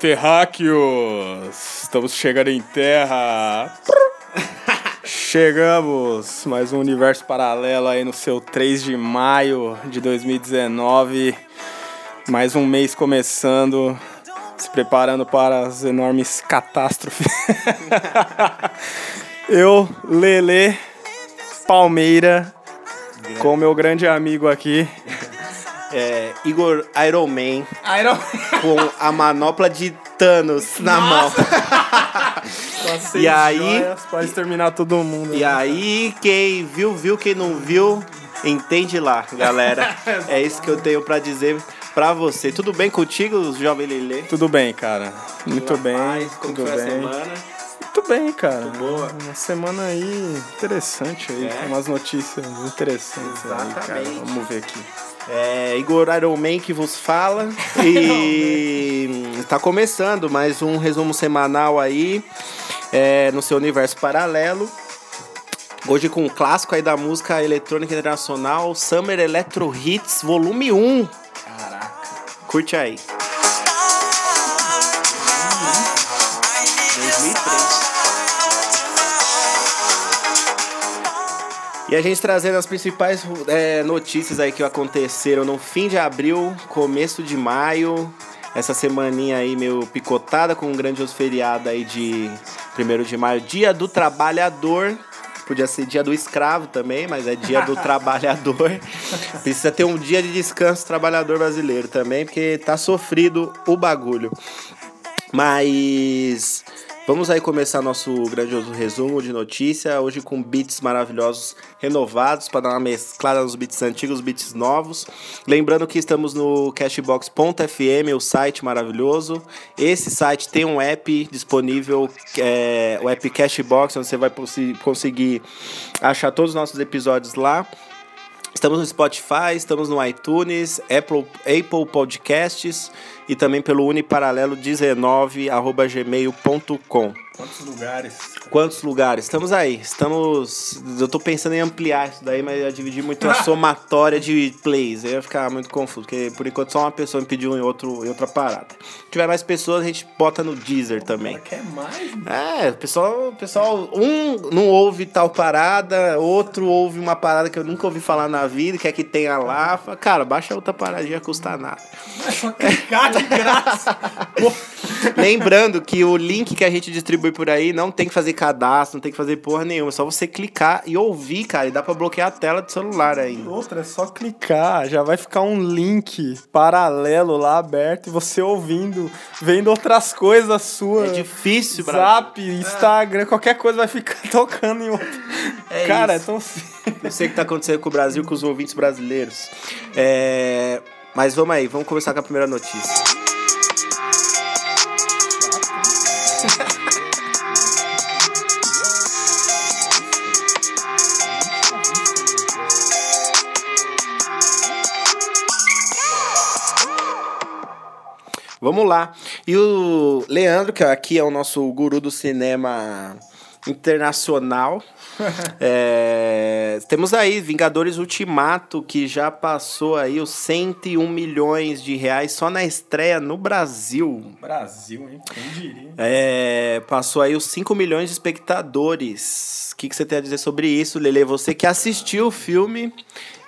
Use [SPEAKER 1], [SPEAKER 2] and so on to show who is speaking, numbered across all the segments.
[SPEAKER 1] terráqueos! Estamos chegando em terra. Chegamos! Mais um universo paralelo aí no seu 3 de maio de 2019. Mais um mês começando, se preparando para as enormes catástrofes. Eu, Lele Palmeira, com meu grande amigo aqui,
[SPEAKER 2] É, Igor Iron Man
[SPEAKER 1] Iron
[SPEAKER 2] com a manopla de Thanos na mão. E aí-
[SPEAKER 1] pode terminar todo mundo.
[SPEAKER 2] E aí, quem viu, viu, quem não viu, entende lá, galera. É isso que eu tenho pra dizer pra você. Tudo bem contigo, jovem Lele?
[SPEAKER 1] Tudo bem, cara. Muito bem,
[SPEAKER 2] Paz, como
[SPEAKER 1] tudo
[SPEAKER 2] foi a
[SPEAKER 1] bem.
[SPEAKER 2] semana?
[SPEAKER 1] Muito bem, cara.
[SPEAKER 2] boa.
[SPEAKER 1] Uma semana aí interessante aí,
[SPEAKER 2] É?
[SPEAKER 1] com umas notícias interessantes aí, cara.
[SPEAKER 2] Exatamente.
[SPEAKER 1] Vamos ver aqui.
[SPEAKER 2] É, Igor Iron Man que vos fala. E tá começando mais um resumo semanal aí é, no seu universo paralelo. Hoje com um clássico aí da música eletrônica internacional, Summer Electro Hits Volume 1.
[SPEAKER 1] Caraca.
[SPEAKER 2] Curte aí. E a gente trazendo as principais é, notícias aí que aconteceram no fim de abril, começo de maio. Essa semaninha aí meio picotada com um grandioso feriado aí de 1 de maio, dia do trabalhador. Podia ser dia do escravo também, mas é dia do trabalhador. Precisa ter um dia de descanso trabalhador brasileiro também, porque tá sofrido o bagulho. Mas vamos aí começar nosso grandioso resumo de notícia, hoje com beats maravilhosos renovados para dar uma mesclada nos beats antigos, beats novos. Lembrando que estamos no cashbox.fm, o site maravilhoso. Esse site tem um app disponível, é, o app Cashbox, onde você vai conseguir achar todos os nossos episódios lá. Estamos no Spotify, estamos no iTunes, Apple, Apple Podcasts e também pelo uniparalelo19@gmail.com.
[SPEAKER 1] Quantos lugares?
[SPEAKER 2] Quantos lugares? Estamos aí. Estamos. Eu tô pensando em ampliar isso daí, mas ia dividir muito a somatória de plays. Ia ficar muito confuso, porque por enquanto só uma pessoa me pediu em, outro, em outra parada. Se tiver mais pessoas, a gente bota no Deezer também.
[SPEAKER 1] Quer mais?
[SPEAKER 2] É, o pessoal, pessoal, um não ouve tal parada, outro ouve uma parada que eu nunca ouvi falar na vida, quer que tenha lá. Cara, baixa outra parada, não ia custar nada.
[SPEAKER 1] É só clicar de graça.
[SPEAKER 2] Lembrando que o link que a gente distribui por aí não tem que fazer cadastro, não tem que fazer porra nenhuma. É só você clicar e ouvir, cara. E dá pra bloquear a tela do celular ainda.
[SPEAKER 1] Outra, é só clicar, já vai ficar um link paralelo lá aberto e você ouvindo, vendo outras coisas suas.
[SPEAKER 2] É difícil, Brasil.
[SPEAKER 1] Zap, Instagram, qualquer coisa vai ficar tocando em outro.
[SPEAKER 2] É
[SPEAKER 1] Cara,
[SPEAKER 2] isso.
[SPEAKER 1] é tão.
[SPEAKER 2] Eu sei o que tá acontecendo com o Brasil, com os ouvintes brasileiros. É... Mas vamos aí, vamos começar com a primeira notícia. Vamos lá. E o Leandro, que aqui é o nosso guru do cinema internacional. É, temos aí Vingadores Ultimato, que já passou aí os 101 milhões de reais só na estreia no Brasil.
[SPEAKER 1] Brasil, hein? Quem diria?
[SPEAKER 2] É, passou aí os 5 milhões de espectadores. O que, que você tem a dizer sobre isso, Lele? Você que assistiu o filme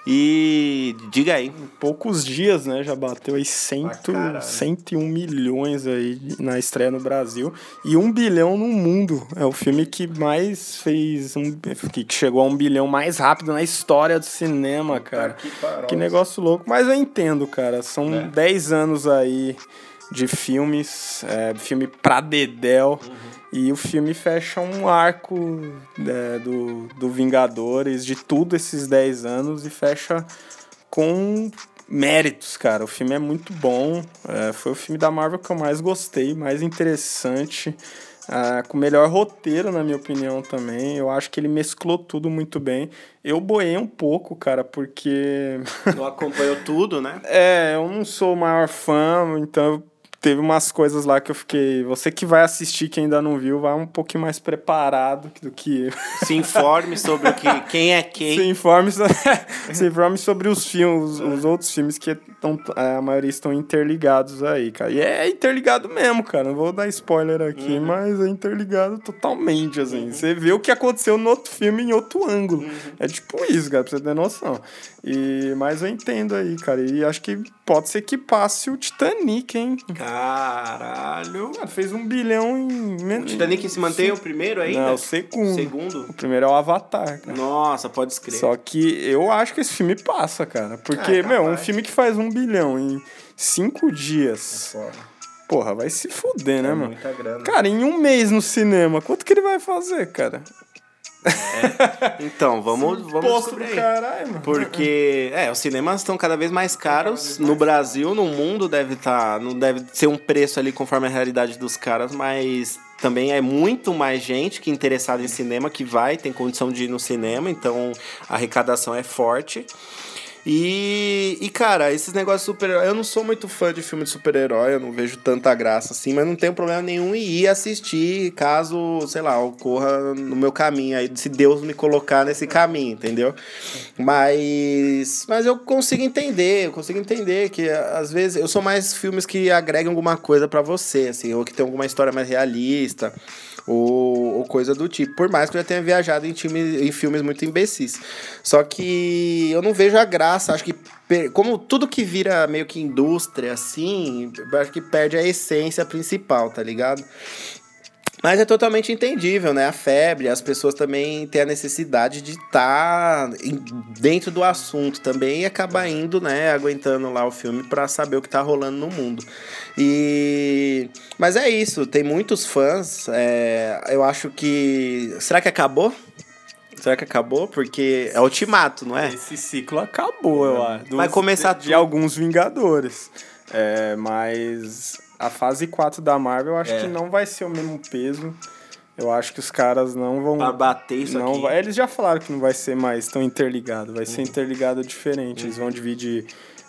[SPEAKER 2] e diga aí.
[SPEAKER 1] Poucos dias, né? Já bateu aí cento,
[SPEAKER 2] caralho.
[SPEAKER 1] 101 milhões aí na estreia no Brasil e um bilhão no mundo. É o filme que mais fez um. que chegou a um bilhão mais rápido na história do cinema, cara.
[SPEAKER 2] que.
[SPEAKER 1] Que negócio louco. Mas eu entendo, cara. São
[SPEAKER 2] É.
[SPEAKER 1] 10 anos aí de filmes, é, filme pra Dedel. Uhum. E o filme fecha um arco é, do, do Vingadores, de tudo esses 10 anos, e fecha com méritos, cara. O filme é muito bom. É, foi o filme da Marvel que eu mais gostei, mais interessante. É, com o melhor roteiro, na minha opinião, também. Eu acho que ele mesclou tudo muito bem. Eu boei um pouco, cara, porque.
[SPEAKER 2] Não acompanhou tudo, né?
[SPEAKER 1] é, eu não sou o maior fã, então teve umas coisas lá que eu fiquei. Você que vai assistir, que ainda não viu, vai um pouquinho mais preparado do que eu.
[SPEAKER 2] Se informe sobre o que, quem é quem.
[SPEAKER 1] Se informe, sobre, se informe sobre os filmes, os outros filmes que estão, é, a maioria estão interligados aí, cara. E é interligado mesmo, cara. Não vou dar spoiler aqui, uhum. mas é interligado totalmente, assim. Uhum. Você vê o que aconteceu no outro filme em outro ângulo. Uhum. É tipo isso, cara, pra você ter noção. E, mas eu entendo aí, cara. E acho que pode ser que passe o Titanic, hein?
[SPEAKER 2] Caralho.
[SPEAKER 1] Cara, fez um bilhão em.
[SPEAKER 2] O Titanic se mantém o primeiro ainda?
[SPEAKER 1] Não, o segundo.
[SPEAKER 2] Segundo?
[SPEAKER 1] O primeiro é o Avatar, cara.
[SPEAKER 2] Nossa, pode escrever.
[SPEAKER 1] Só que eu acho que esse filme passa, cara. Porque, ah, meu, um filme que faz um bilhão em cinco dias. É Porra, vai se fuder, né, é mano?
[SPEAKER 2] Grana.
[SPEAKER 1] Cara, em um mês no cinema, quanto que ele vai fazer, cara?
[SPEAKER 2] É. Então, vamos, vamos
[SPEAKER 1] Posto descobrir. Caralho, mano.
[SPEAKER 2] Porque, é, os cinemas estão cada vez mais caros. No Brasil, no mundo, deve estar. Tá, não deve ser um preço ali conforme a realidade dos caras, mas também é muito mais gente que é interessada em cinema que vai, tem condição de ir no cinema, então a arrecadação é forte. E, e cara, esses negócios de super-herói. Eu não sou muito fã de filme de super-herói, eu não vejo tanta graça assim, mas não tenho problema nenhum em ir assistir caso, sei lá, ocorra no meu caminho aí, se Deus me colocar nesse caminho, entendeu? Mas. Mas eu consigo entender, eu consigo entender que às vezes eu sou mais filmes que agregam alguma coisa para você, assim, ou que tem alguma história mais realista ou, ou coisa do tipo. Por mais que eu já tenha viajado em, time, em filmes muito imbecis. Só que eu não vejo a graça, acho que como tudo que vira meio que indústria, assim, acho que perde a essência principal, tá ligado? Mas é totalmente entendível, né? A febre, as pessoas também têm a necessidade de estar tá dentro do assunto também e acabar indo, né? Aguentando lá o filme para saber o que tá rolando no mundo. E. Mas é isso, tem muitos fãs. É... Eu acho que. Será que acabou? Será que acabou? Porque é ultimato, não é?
[SPEAKER 1] Esse ciclo acabou, eu acho.
[SPEAKER 2] Vai começar
[SPEAKER 1] de, de alguns Vingadores. É, mas a fase 4 da Marvel eu acho é. que não vai ser o mesmo peso. Eu acho que os caras não vão.
[SPEAKER 2] Pra bater isso
[SPEAKER 1] não
[SPEAKER 2] aqui.
[SPEAKER 1] Vai, eles já falaram que não vai ser mais tão interligado. Vai uhum. ser interligado diferente. Uhum. Eles vão dividir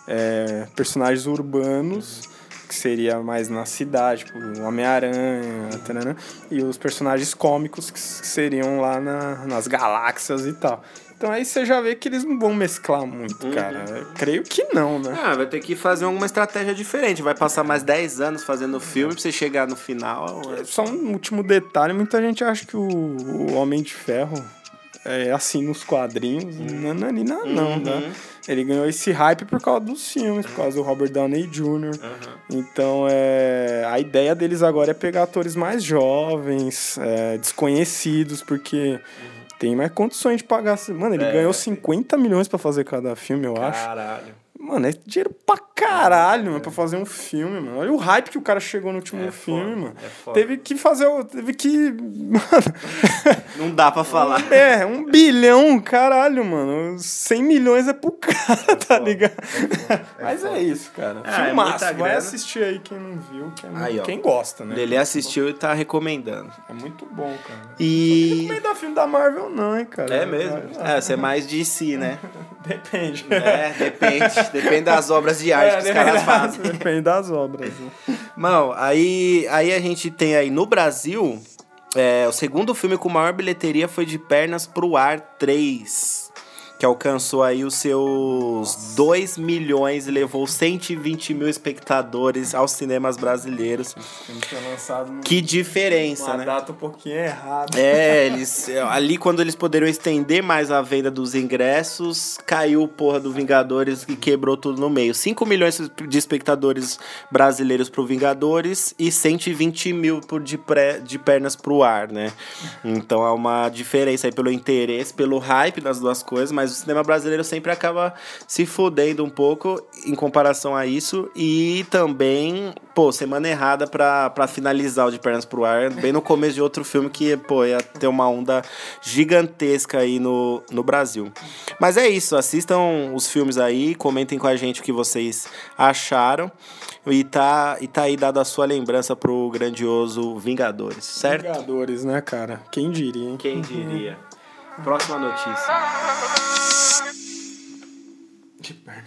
[SPEAKER 1] é, personagens urbanos, que seria mais na cidade, tipo o Homem-Aranha, uhum. e os personagens cômicos, que seriam lá na, nas galáxias e tal. Então aí você já vê que eles não vão mesclar muito, uhum. cara. Eu creio que não, né?
[SPEAKER 2] Ah, vai ter que fazer alguma estratégia diferente. Vai passar mais 10 anos fazendo filme pra você chegar no final.
[SPEAKER 1] É... Só um último detalhe: muita gente acha que o, o Homem de Ferro é assim nos quadrinhos. Uhum. Não, não, não, não, né? Uhum. Ele ganhou esse hype por causa dos filmes, por causa do Robert Downey Jr. Uhum. Então, é, a ideia deles agora é pegar atores mais jovens, é, desconhecidos, porque uhum tem mais condições de pagar. Mano, ele é, ganhou 50 milhões para fazer cada filme, eu acho.
[SPEAKER 2] Caralho.
[SPEAKER 1] Mano, é dinheiro pra caralho, é, mano, pra fazer um filme, mano. Olha o hype que o cara chegou no último é filme, foda, mano. É teve que fazer o. Teve que. Mano.
[SPEAKER 2] Não dá pra falar.
[SPEAKER 1] É, um bilhão, caralho, mano. 100 milhões é pro cara, é tá ligado? É Mas é isso, cara. É, Filmaço. É Vai assistir aí quem não viu, quem, aí, quem gosta, né?
[SPEAKER 2] Ele assistiu e tá recomendando.
[SPEAKER 1] É muito bom, cara.
[SPEAKER 2] E.
[SPEAKER 1] Não recomendar filme da Marvel, não, hein, cara.
[SPEAKER 2] É mesmo? É, você é mais de si, né?
[SPEAKER 1] Depende.
[SPEAKER 2] É, depende. Depende das obras de arte é, que os caras fazem.
[SPEAKER 1] Depende das obras. Né?
[SPEAKER 2] Mano, aí, aí a gente tem aí no Brasil. É, o segundo filme com maior bilheteria foi De Pernas pro Ar 3 que alcançou aí os seus 2 milhões e levou 120 mil espectadores aos cinemas brasileiros. que diferença,
[SPEAKER 1] uma
[SPEAKER 2] né?
[SPEAKER 1] data um pouquinho errada.
[SPEAKER 2] É, eles, ali quando eles poderiam estender mais a venda dos ingressos, caiu o porra do Vingadores e quebrou tudo no meio. 5 milhões de espectadores brasileiros pro Vingadores e 120 mil por de, pré, de pernas pro ar, né? Então é uma diferença aí pelo interesse, pelo hype das duas coisas, mas o cinema brasileiro sempre acaba se fodendo um pouco em comparação a isso. E também, pô, semana errada pra, pra finalizar o De Pernas pro Ar, bem no começo de outro filme que, pô, ia ter uma onda gigantesca aí no, no Brasil. Mas é isso, assistam os filmes aí, comentem com a gente o que vocês acharam. E tá, e tá aí dada a sua lembrança pro grandioso Vingadores, certo?
[SPEAKER 1] Vingadores, né, cara? Quem diria, hein?
[SPEAKER 2] Quem diria? Próxima notícia.
[SPEAKER 1] De perna.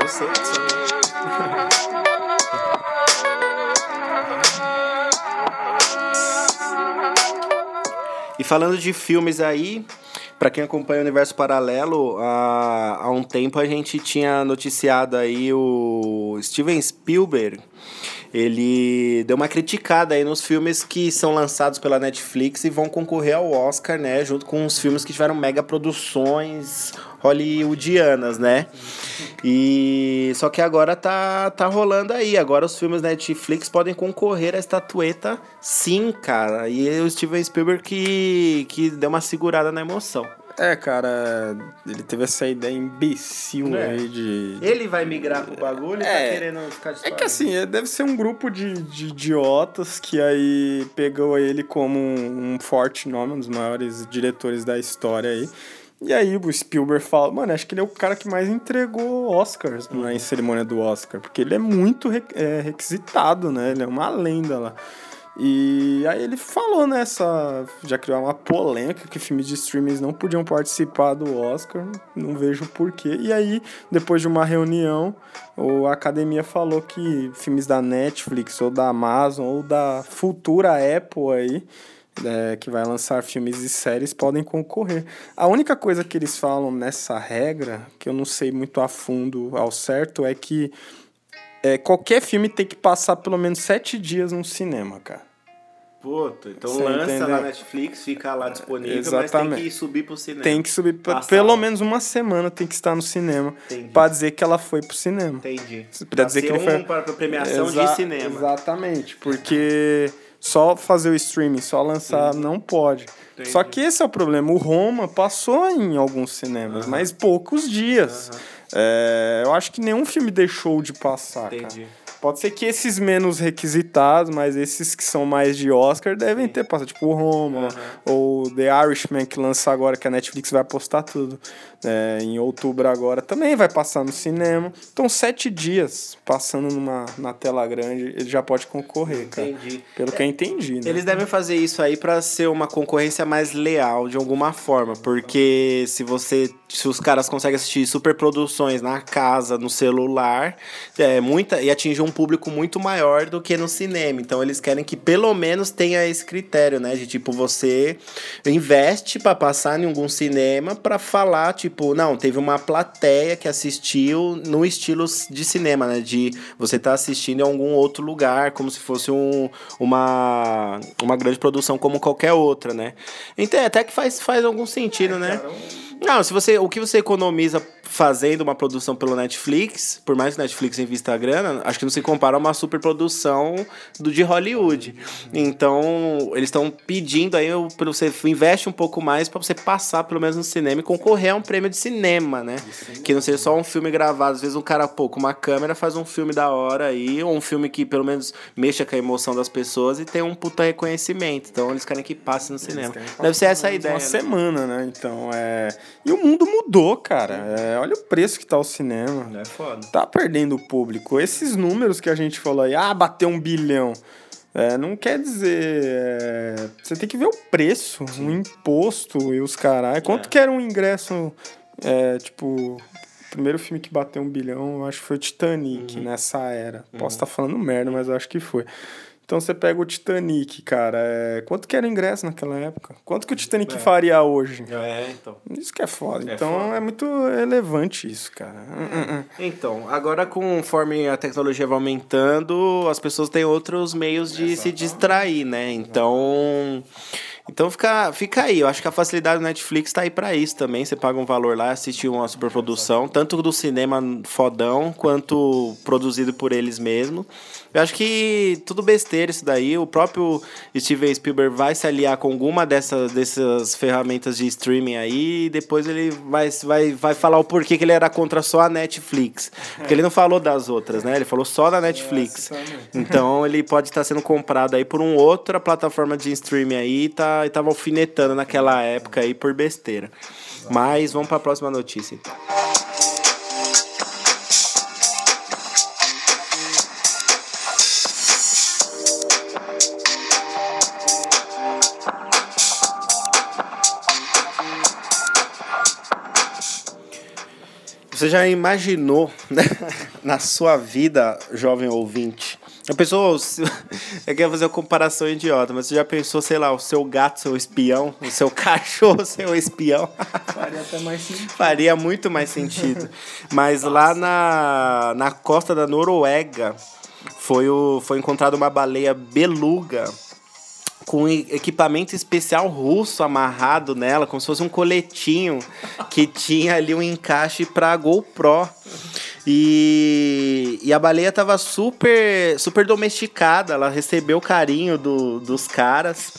[SPEAKER 2] Eu sei que sou. E falando de filmes aí, pra quem acompanha o Universo Paralelo, há, há um tempo a gente tinha noticiado aí o Steven Spielberg. Ele deu uma criticada aí nos filmes que são lançados pela Netflix e vão concorrer ao Oscar, né? Junto com os filmes que tiveram mega produções hollywoodianas, né? E só que agora tá, tá rolando aí. Agora os filmes da Netflix podem concorrer à estatueta, sim, cara. E o Steven Spielberg que, que deu uma segurada na emoção.
[SPEAKER 1] É, cara, ele teve essa ideia imbecil
[SPEAKER 2] É.
[SPEAKER 1] aí de.
[SPEAKER 2] Ele vai migrar pro bagulho e
[SPEAKER 1] É.
[SPEAKER 2] tá querendo ficar de
[SPEAKER 1] É que assim, é- deve ser um grupo de, de idiotas que aí pegou ele como um, um forte nome, um dos maiores diretores da história aí. E aí o Spielberg fala, mano, acho que ele é o cara que mais entregou Oscars na em cerimônia do Oscar, porque ele é muito é, requisitado, né? Ele é uma lenda lá. E aí ele falou nessa. Já criou uma polêmica que filmes de streamings não podiam participar do Oscar. Não vejo porquê. E aí, depois de uma reunião, o- a academia falou que filmes da Netflix ou da Amazon ou da futura Apple aí. É, que vai lançar filmes e séries podem concorrer. A única coisa que eles falam nessa regra, que eu não sei muito a fundo ao certo, é que é, qualquer filme tem que passar pelo menos sete dias no cinema, cara.
[SPEAKER 2] Puta, então
[SPEAKER 1] Você
[SPEAKER 2] lança
[SPEAKER 1] entendeu?
[SPEAKER 2] na Netflix, fica lá disponível, mas
[SPEAKER 1] Exatamente.
[SPEAKER 2] tem que subir pro cinema.
[SPEAKER 1] Tem que subir pra- pelo menos uma semana tem que estar no cinema
[SPEAKER 2] Entendi.
[SPEAKER 1] pra dizer que ela foi pro cinema.
[SPEAKER 2] Entendi.
[SPEAKER 1] Pra dizer
[SPEAKER 2] ser
[SPEAKER 1] que ele foi
[SPEAKER 2] um para pra premiação
[SPEAKER 1] Exa-
[SPEAKER 2] de cinema.
[SPEAKER 1] Exatamente, porque só fazer o streaming, só lançar não pode.
[SPEAKER 2] Entendi.
[SPEAKER 1] Só que esse é o problema. O Roma passou em alguns cinemas, mas poucos dias. É, eu acho que nenhum filme deixou de passar,
[SPEAKER 2] Entendi.
[SPEAKER 1] cara. Pode ser que esses menos requisitados, mas esses que são mais de Oscar devem ter passado. Tipo o Roma, ou The Irishman, que lança agora, que a Netflix vai postar tudo. é, em outubro agora, também vai passar no cinema. Então, sete dias passando numa, na tela grande, ele já pode concorrer, cara.
[SPEAKER 2] Entendi.
[SPEAKER 1] Pelo que eu entendi, né?
[SPEAKER 2] Eles devem fazer isso aí pra ser uma concorrência mais leal de alguma forma, porque se você, se os caras conseguem assistir superproduções na casa, no celular, é muita e atingir um público muito maior do que no cinema. Então eles querem que pelo menos tenha esse critério, né, de tipo você investe pra passar em algum cinema pra falar tipo, não, teve uma plateia que assistiu no estilo de cinema, né, de você tá assistindo em algum outro lugar, como se fosse um, uma, uma grande produção como qualquer outra, né? Então, até que faz, faz algum sentido, né? Não, se você, o que você economiza fazendo uma produção pelo Netflix, por mais que o Netflix invista a grana, acho que não se compara a uma superprodução do de Hollywood. Então, eles estão pedindo aí para você investe um pouco mais para você passar pelo menos no cinema e concorrer a um prêmio de cinema, né? Que não seja só um filme gravado, às vezes um cara, com uma câmera faz um filme da hora aí, ou um filme que pelo menos mexa com a emoção das pessoas e tem um puta reconhecimento. Então, eles querem que passe no cinema. Deve ser essa a
[SPEAKER 1] Uma
[SPEAKER 2] ideia. né?
[SPEAKER 1] semana, né? Então, é... E o mundo mudou, cara. É, olha o preço que tá o cinema.
[SPEAKER 2] É foda.
[SPEAKER 1] tá perdendo o público. Esses números que a gente falou aí, ah, bateu um bilhão. É, não quer dizer. é, você tem que ver o preço, o imposto e os caras. Quanto
[SPEAKER 2] É.
[SPEAKER 1] que era um ingresso? é, tipo, o primeiro filme que bateu um bilhão, eu acho que foi o Titanic
[SPEAKER 2] Uhum.
[SPEAKER 1] nessa era. Posso estar falando merda, mas eu acho que foi. Então você pega o Titanic, cara. é, quanto que era o ingresso naquela época? Quanto que o Titanic
[SPEAKER 2] É.
[SPEAKER 1] faria hoje?
[SPEAKER 2] É, então.
[SPEAKER 1] Isso que é foda.
[SPEAKER 2] É
[SPEAKER 1] então
[SPEAKER 2] foda.
[SPEAKER 1] é muito relevante isso, cara. Hum, hum, hum.
[SPEAKER 2] Então, agora conforme a tecnologia vai aumentando, as pessoas têm outros meios de se distrair, né? Então, Então fica, fica aí. Eu acho que a facilidade do Netflix tá aí para isso também. Você paga um valor lá, assiste uma superprodução, tanto do cinema fodão quanto produzido por eles mesmos. Eu acho que tudo besteira isso daí. O próprio Steven Spielberg vai se aliar com alguma dessas, dessas ferramentas de streaming aí e depois ele vai, vai, vai falar o porquê que ele era contra só a Netflix. Porque ele não falou das outras, né? Ele falou só da Netflix. Então ele pode estar sendo comprado aí por uma outra plataforma de streaming aí e tá, e tava alfinetando naquela época aí por besteira. Mas vamos para a próxima notícia então. Você já imaginou né, na sua vida, jovem ouvinte? A pessoa, eu quero fazer uma comparação idiota, mas você já pensou, sei lá, o seu gato, seu espião, o seu cachorro, seu espião?
[SPEAKER 1] Faria até mais sentido.
[SPEAKER 2] Faria muito mais sentido. Mas lá na, na costa da Noruega foi, o, foi encontrada uma baleia beluga com equipamento especial russo amarrado nela, como se fosse um coletinho que tinha ali um encaixe para GoPro. E, e a baleia tava super, super domesticada, ela recebeu o carinho do, dos caras.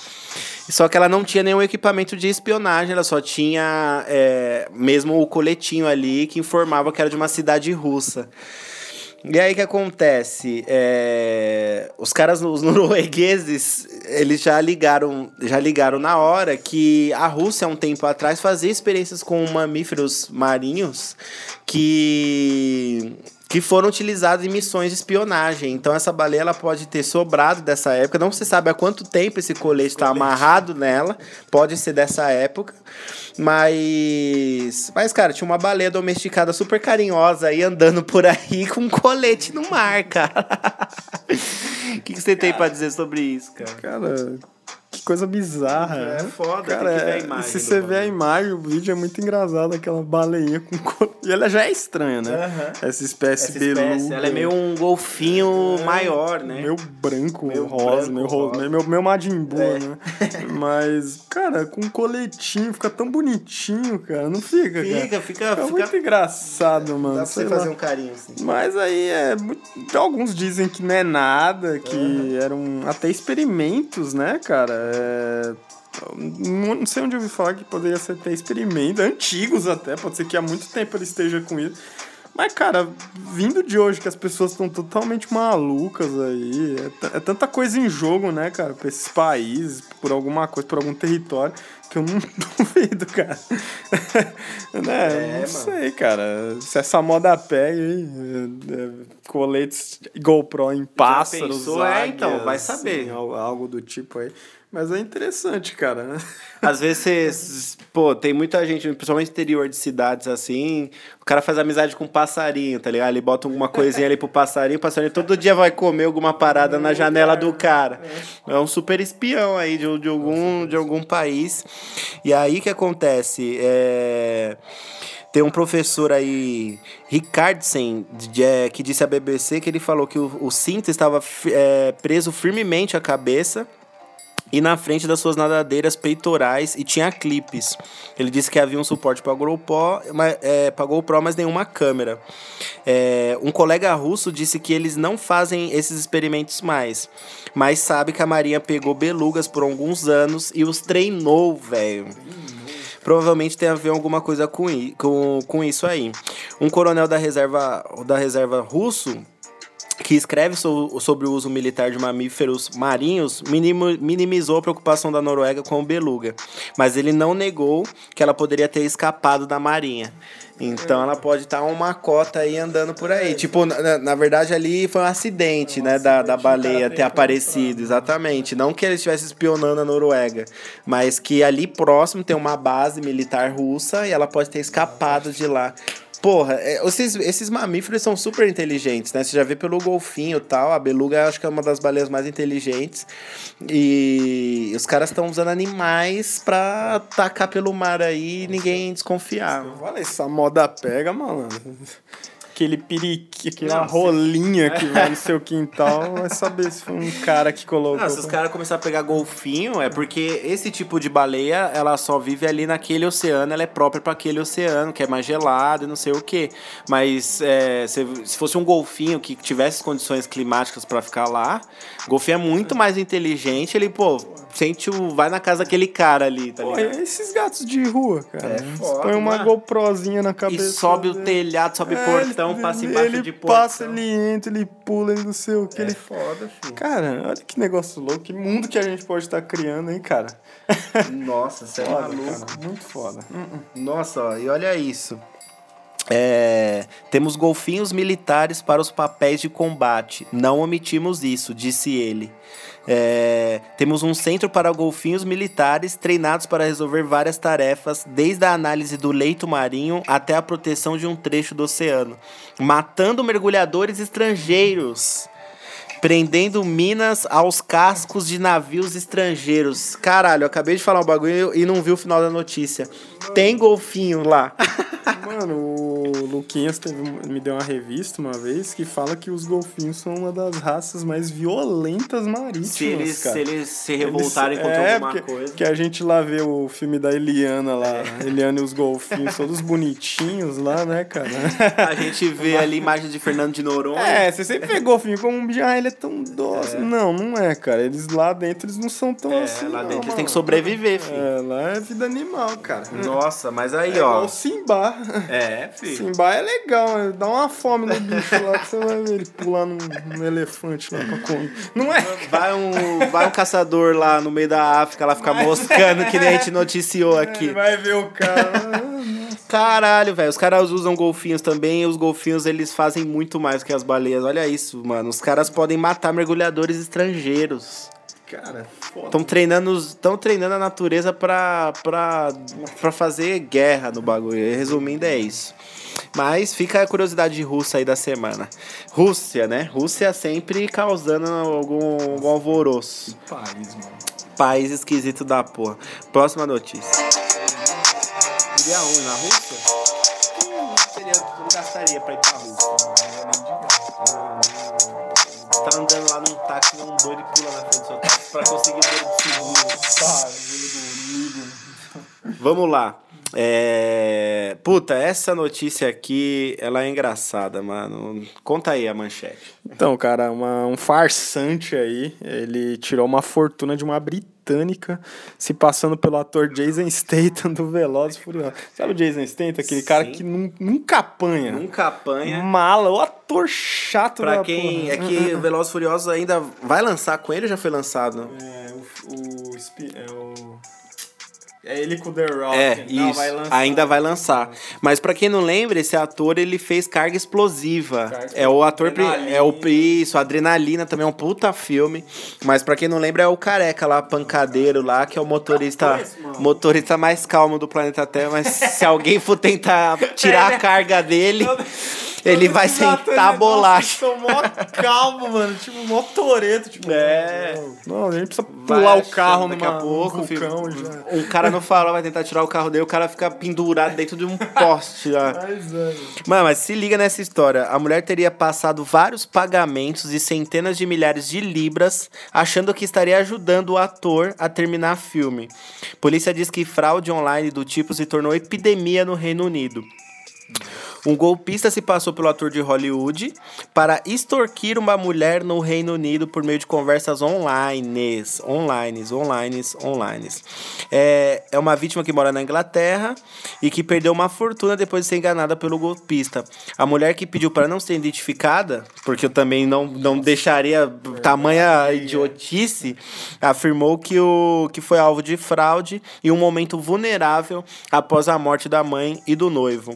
[SPEAKER 2] Só que ela não tinha nenhum equipamento de espionagem, ela só tinha é, mesmo o coletinho ali que informava que era de uma cidade russa. E aí que acontece? É, os caras, os noruegueses, eles já ligaram, já ligaram na hora que a Rússia, há um tempo atrás, fazia experiências com mamíferos marinhos que que foram utilizados em missões de espionagem. Então essa baleia ela pode ter sobrado dessa época. Não se sabe há quanto tempo esse colete está amarrado nela. Pode ser dessa época. Mas. Mas, cara, tinha uma baleia domesticada super carinhosa aí andando por aí com um colete no mar, cara. O que, que você tem para dizer sobre isso, cara?
[SPEAKER 1] Cara, coisa bizarra.
[SPEAKER 2] É foda,
[SPEAKER 1] cara,
[SPEAKER 2] tem que ver a
[SPEAKER 1] é,
[SPEAKER 2] imagem.
[SPEAKER 1] Se você vê a imagem, o vídeo é muito engraçado, aquela baleinha com cor... E ela já é estranha, né?
[SPEAKER 2] Aham.
[SPEAKER 1] Essa espécie
[SPEAKER 2] Essa
[SPEAKER 1] beluga.
[SPEAKER 2] espécie, ela é meio um golfinho maior, né?
[SPEAKER 1] Meio branco,
[SPEAKER 2] Meio
[SPEAKER 1] rosa,
[SPEAKER 2] branco,
[SPEAKER 1] meio rosa,
[SPEAKER 2] rosa.
[SPEAKER 1] meio, meio Majin Buu,
[SPEAKER 2] É.
[SPEAKER 1] né? Mas, cara, com coletinho, fica tão bonitinho, cara. Não fica, cara?
[SPEAKER 2] Fica, fica,
[SPEAKER 1] Fica
[SPEAKER 2] fica.
[SPEAKER 1] muito engraçado, mano.
[SPEAKER 2] Dá pra você
[SPEAKER 1] lá.
[SPEAKER 2] fazer um carinho assim.
[SPEAKER 1] Mas aí é. Alguns dizem que não é nada, que eram até experimentos, né, cara? É, Não sei onde eu ouvi falar que poderia ser até experimentos, antigos até, pode ser que há muito tempo ele esteja com isso. Mas, cara, vindo de hoje que as pessoas estão totalmente malucas aí, é, é tanta coisa em jogo, né, cara, pra esses países, por alguma coisa, por algum território, que eu não duvido, cara. né,
[SPEAKER 2] É,
[SPEAKER 1] não
[SPEAKER 2] mano.
[SPEAKER 1] sei, cara. Se essa moda pega aí, é, é, coletes GoPro em pássaros,
[SPEAKER 2] pensou? É, então,
[SPEAKER 1] águias,
[SPEAKER 2] vai saber.
[SPEAKER 1] al- algo do tipo aí. Mas é interessante, cara, né?
[SPEAKER 2] Às vezes. Pô, tem muita gente, principalmente interior de cidades assim. O cara faz amizade com um passarinho, tá ligado? Ele bota alguma coisinha ali pro passarinho, o passarinho todo dia vai comer alguma parada na janela do cara. É um super espião aí de, de, algum, de algum país. E aí que acontece? É. Tem um professor aí, Ricardsen, é, que disse à BBC que ele falou que o, o cinto estava é, preso firmemente à cabeça e na frente das suas nadadeiras peitorais e tinha clipes. Ele disse que havia um suporte para GoPro, mas, é, GoPro, mas nenhuma câmera. É, um colega russo disse que eles não fazem esses experimentos mais, mas sabe que a Marinha pegou belugas por alguns anos e os treinou, velho. Provavelmente tem a ver alguma coisa com, com, com isso aí. Um coronel da reserva, da reserva russo que escreve so- sobre o uso militar de mamíferos marinhos, minimizou a preocupação da Noruega com o beluga, mas ele não negou que ela poderia ter escapado da marinha. Então ela pode estar uma cota aí andando por aí. Tipo, na, na verdade ali foi um acidente, né, da, da baleia ter aparecido, exatamente. Não que ele estivesse espionando a Noruega, mas que ali próximo tem uma base militar russa e ela pode ter escapado de lá. Porra, é, esses, esses mamíferos são super inteligentes, né? Você já vê pelo golfinho e tal. A beluga acho que é uma das baleias mais inteligentes. E os caras estão usando animais pra tacar pelo mar aí e ninguém desconfiar.
[SPEAKER 1] Olha, essa moda pega, malandro. Aquele periqui, aquela
[SPEAKER 2] Não,
[SPEAKER 1] rolinha que vai no seu quintal, vai saber se foi um cara que colocou.
[SPEAKER 2] Não, se os caras começarem a pegar golfinho, é porque esse tipo de baleia, ela só vive ali naquele oceano, ela é própria para aquele oceano, que é mais gelado e não sei o quê. Mas é, se, se fosse um golfinho que tivesse condições climáticas para ficar lá, o golfinho é muito mais inteligente, ele, pô, sente o. vai na casa daquele cara ali, tá
[SPEAKER 1] Pô,
[SPEAKER 2] ligado?
[SPEAKER 1] e esses gatos de rua, cara.
[SPEAKER 2] É foda,
[SPEAKER 1] põem uma
[SPEAKER 2] mano.
[SPEAKER 1] GoProzinha na
[SPEAKER 2] E
[SPEAKER 1] cabeça.
[SPEAKER 2] sobe o
[SPEAKER 1] dele.
[SPEAKER 2] telhado, sobe
[SPEAKER 1] É,
[SPEAKER 2] portão,
[SPEAKER 1] ele-
[SPEAKER 2] passa embaixo
[SPEAKER 1] ele
[SPEAKER 2] de portão.
[SPEAKER 1] passa, ele entra, ele pula, ele não sei o que.
[SPEAKER 2] É
[SPEAKER 1] Ele...
[SPEAKER 2] foda, filho.
[SPEAKER 1] Cara, olha que negócio louco, que mundo que a gente pode estar criando, hein, cara?
[SPEAKER 2] Nossa, você é maluco.
[SPEAKER 1] cara. Muito foda.
[SPEAKER 2] Nossa, ó, e olha isso. É, temos golfinhos militares para os papéis de combate. Não omitimos isso, disse ele. É, temos um centro para golfinhos militares treinados para resolver várias tarefas, desde a análise do leito marinho até a proteção de um trecho do oceano, matando mergulhadores estrangeiros. Prendendo minas aos cascos de navios estrangeiros. Caralho, eu acabei de falar um bagulho e não vi o final da notícia. Tem golfinho lá.
[SPEAKER 1] Mano, o Luquinhas teve, me deu uma revista uma vez que fala que os golfinhos são uma das raças mais violentas marítimas,
[SPEAKER 2] Se eles,
[SPEAKER 1] cara.
[SPEAKER 2] se eles se revoltarem
[SPEAKER 1] Eles-
[SPEAKER 2] contra
[SPEAKER 1] é,
[SPEAKER 2] alguma
[SPEAKER 1] porque,
[SPEAKER 2] coisa. É.
[SPEAKER 1] Que a gente lá vê o filme da Eliana lá, Eliana e os golfinhos, todos bonitinhos lá, né, cara?
[SPEAKER 2] A gente vê ali imagens de Fernando de Noronha.
[SPEAKER 1] É, você sempre vê golfinho como um bicho, ah, ele é tão doce. Não, não é, cara. Eles lá dentro, eles não são tão
[SPEAKER 2] É,
[SPEAKER 1] assim,
[SPEAKER 2] lá
[SPEAKER 1] não,
[SPEAKER 2] dentro eles
[SPEAKER 1] mano.
[SPEAKER 2] têm que sobreviver, filho.
[SPEAKER 1] É, lá é vida animal, cara.
[SPEAKER 2] Nossa, mas aí,
[SPEAKER 1] É
[SPEAKER 2] ó.
[SPEAKER 1] igual o Simba.
[SPEAKER 2] É, filho.
[SPEAKER 1] Simba é legal, né? dá uma fome no bicho lá que você vai ver ele pular num, num elefante lá pra comer. Não é?
[SPEAKER 2] Vai um, vai um caçador lá no meio da África, lá ficar moscando, que nem a gente noticiou aqui.
[SPEAKER 1] Ele vai ver o cara.
[SPEAKER 2] Caralho, velho. Os caras usam golfinhos também e os golfinhos eles fazem muito mais que as baleias. Olha isso, mano. Os caras podem matar mergulhadores estrangeiros.
[SPEAKER 1] Cara, foda.
[SPEAKER 2] Estão treinando, tão treinando a natureza pra, pra, pra fazer guerra no bagulho. Resumindo, é isso. Mas fica a curiosidade russa aí da semana. Rússia, né? Rússia sempre causando algum, algum alvoroço.
[SPEAKER 1] País, mano.
[SPEAKER 2] País esquisito da porra. Próxima notícia. Iria onde? Na Rússia? Hum, seria, não gastaria pra ir pra Rússia. Tá andando lá num táxi, um doido e pula na frente pra conseguir ver de seguro. Vamos lá. É... Puta, essa notícia aqui, ela é engraçada, mano. Conta aí a manchete.
[SPEAKER 1] Então, cara, uma- um farsante aí, ele tirou uma fortuna de uma britânica se passando pelo ator Jason Statham do Velozes e Furiosos. Sabe o Jason Statham? Aquele cara
[SPEAKER 2] Sim.
[SPEAKER 1] que nun- nunca apanha.
[SPEAKER 2] Nunca apanha.
[SPEAKER 1] Mala, o ator chato
[SPEAKER 2] Pra
[SPEAKER 1] da
[SPEAKER 2] quem
[SPEAKER 1] porra.
[SPEAKER 2] é que o Velozes e Furiosos ainda vai lançar com ele ou já foi lançado?
[SPEAKER 1] É, o, o, é o... É ele com The Rock.
[SPEAKER 2] É,
[SPEAKER 1] Não,
[SPEAKER 2] isso.
[SPEAKER 1] vai lançar.
[SPEAKER 2] Ainda vai lançar. Mas pra quem não lembra, esse ator ele fez Carga Explosiva.
[SPEAKER 1] Carga
[SPEAKER 2] é o ator
[SPEAKER 1] Adrenalina.
[SPEAKER 2] é o isso, Adrenalina também é um puta filme. Mas pra quem não lembra é o careca lá, pancadeiro lá, que é o motorista
[SPEAKER 1] mano.
[SPEAKER 2] motorista mais calmo do planeta Terra, mas se alguém for tentar tirar a carga dele, ele vai sentar a bolacha.
[SPEAKER 1] São mó calmo, mano. Tipo, mó toreto. Tipo,
[SPEAKER 2] É.
[SPEAKER 1] Não, a gente precisa
[SPEAKER 2] Vai
[SPEAKER 1] pular o
[SPEAKER 2] achando
[SPEAKER 1] carro
[SPEAKER 2] daqui
[SPEAKER 1] numa,
[SPEAKER 2] a pouco, filho.
[SPEAKER 1] vulcão já.
[SPEAKER 2] Um cara no farol vai tentar tirar o carro dele, o cara fica pendurado dentro de um poste lá.
[SPEAKER 1] Mas, é.
[SPEAKER 2] Mano, mas se liga nessa história. A mulher teria passado vários pagamentos de centenas de milhares de libras, achando que estaria ajudando o ator a terminar o filme. Polícia diz que fraude online do tipo se tornou epidemia no Reino Unido. Um golpista se passou pelo ator de Hollywood para extorquir uma mulher no Reino Unido por meio de conversas online. Online, online, online. É, é uma vítima que mora na Inglaterra e que perdeu uma fortuna depois de ser enganada pelo golpista. A mulher que pediu para não ser identificada, porque eu também não, não deixaria tamanha idiotice, afirmou que, o, que foi alvo de fraude em um momento vulnerável após a morte da mãe e do noivo.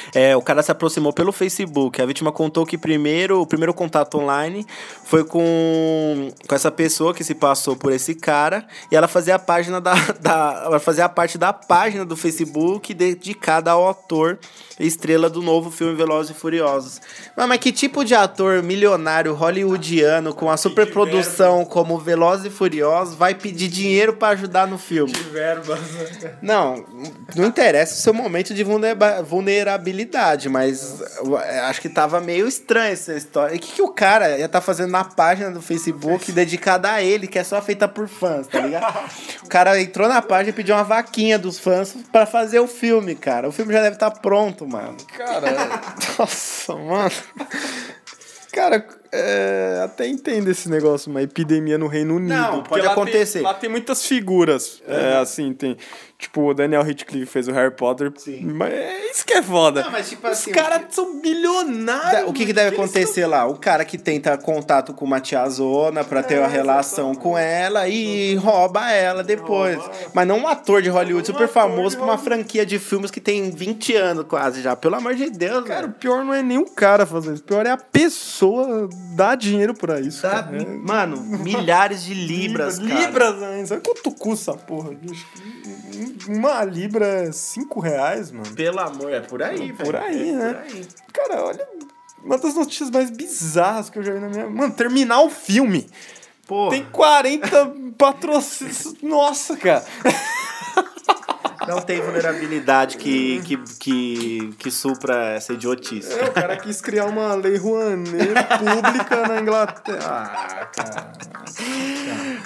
[SPEAKER 2] É, o cara se aproximou pelo Facebook. A vítima contou que primeiro, o primeiro contato online foi com, com essa pessoa que se passou por esse cara e ela fazia a página da, da ela fazia a parte da página do Facebook dedicada ao ator estrela do novo filme Velozes e Furiosos. Mas, mas que tipo de ator milionário hollywoodiano com a superprodução como Velozes e Furiosos vai pedir dinheiro para ajudar no filme?
[SPEAKER 1] Verbas.
[SPEAKER 2] Não, não interessa o seu momento de vulnera- vulnerabilidade. Vulnerabilidade, mas eu acho que tava meio estranha essa história. E o que, que o cara ia tá fazendo na página do Facebook dedicada a ele, que é só feita por fãs, tá ligado? o cara entrou na página e pediu uma vaquinha dos fãs pra fazer o filme, cara. O filme já deve estar tá pronto, mano.
[SPEAKER 1] Cara, nossa, mano. Cara, é, até entendo esse negócio, uma epidemia no Reino Unido.
[SPEAKER 2] Não, pode acontecer.
[SPEAKER 1] Tem, lá tem muitas figuras. Uhum. É, assim, tem. Tipo, o Daniel Radcliffe fez o Harry Potter. Sim. Mas é isso que é foda. Não, mas tipo Os assim. Caras que... são bilionários.
[SPEAKER 2] O que, que deve acontecer lá? O cara que tenta contato com uma tiazona pra ter é, uma relação com ela e rouba ela depois. Rouba. Mas não um ator de Hollywood super famoso pra uma franquia de filmes que tem 20 anos quase já. Pelo amor de Deus,
[SPEAKER 1] Cara, o pior não é nem o cara fazer isso. O pior é a pessoa dar dinheiro pra isso. Dá,
[SPEAKER 2] mano, milhares de libras,
[SPEAKER 1] libras, cara. Libras ainda. Sabe quanto custa essa porra, bicho? Uma libra é 5 reais, mano.
[SPEAKER 2] Pelo amor, é por aí, velho.
[SPEAKER 1] Por aí, é né? Por aí. Cara, olha. Uma das notícias mais bizarras que eu já vi na minha. Mano, terminar o filme. Porra. Tem 40 patrocínios. Nossa, cara.
[SPEAKER 2] Não tem vulnerabilidade que, que, que, que supra essa idiotice.
[SPEAKER 1] É, o cara quis criar uma lei Rouanet pública na Inglaterra. Ah, cara.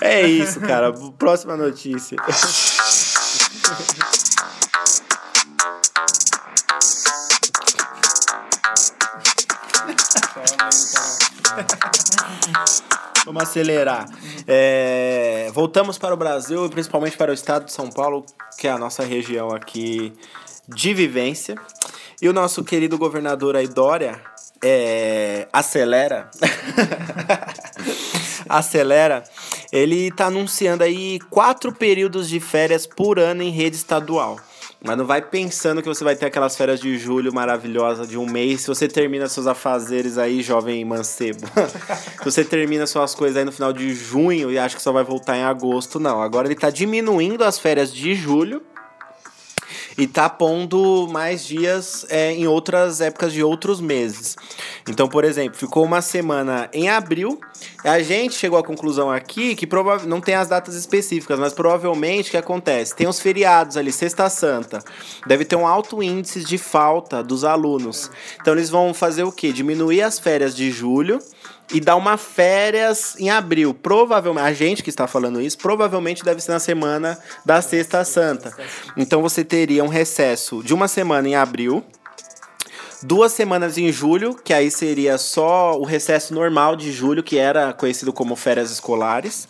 [SPEAKER 2] É isso, cara. Próxima notícia. Vamos acelerar. É, voltamos para o Brasil e principalmente para o estado de São Paulo, que é a nossa região aqui de vivência. E o nosso querido governador aí, Dória, é, acelera. acelera. Ele está anunciando aí quatro períodos de férias por ano em rede estadual. Mas não vai pensando que você vai ter aquelas férias de julho maravilhosa de um mês. Se você termina seus afazeres aí, jovem mancebo. se você termina suas coisas aí no final de junho e acha que só vai voltar em agosto, não. Agora ele está diminuindo as férias de julho e tá pondo mais dias é, em outras épocas de outros meses. Então, por exemplo, ficou uma semana em abril. A gente chegou à conclusão aqui que não tem as datas específicas, mas provavelmente o que acontece? Tem os feriados ali, Sexta Santa. Deve ter um alto índice de falta dos alunos. Então eles vão fazer o quê? Diminuir as férias de julho e dar uma férias em abril. Provavelmente, a gente que está falando isso, provavelmente deve ser na semana da Sexta Santa. Então você teria um recesso de uma semana em abril, duas semanas em julho, que aí seria só o recesso normal de julho, que era conhecido como férias escolares.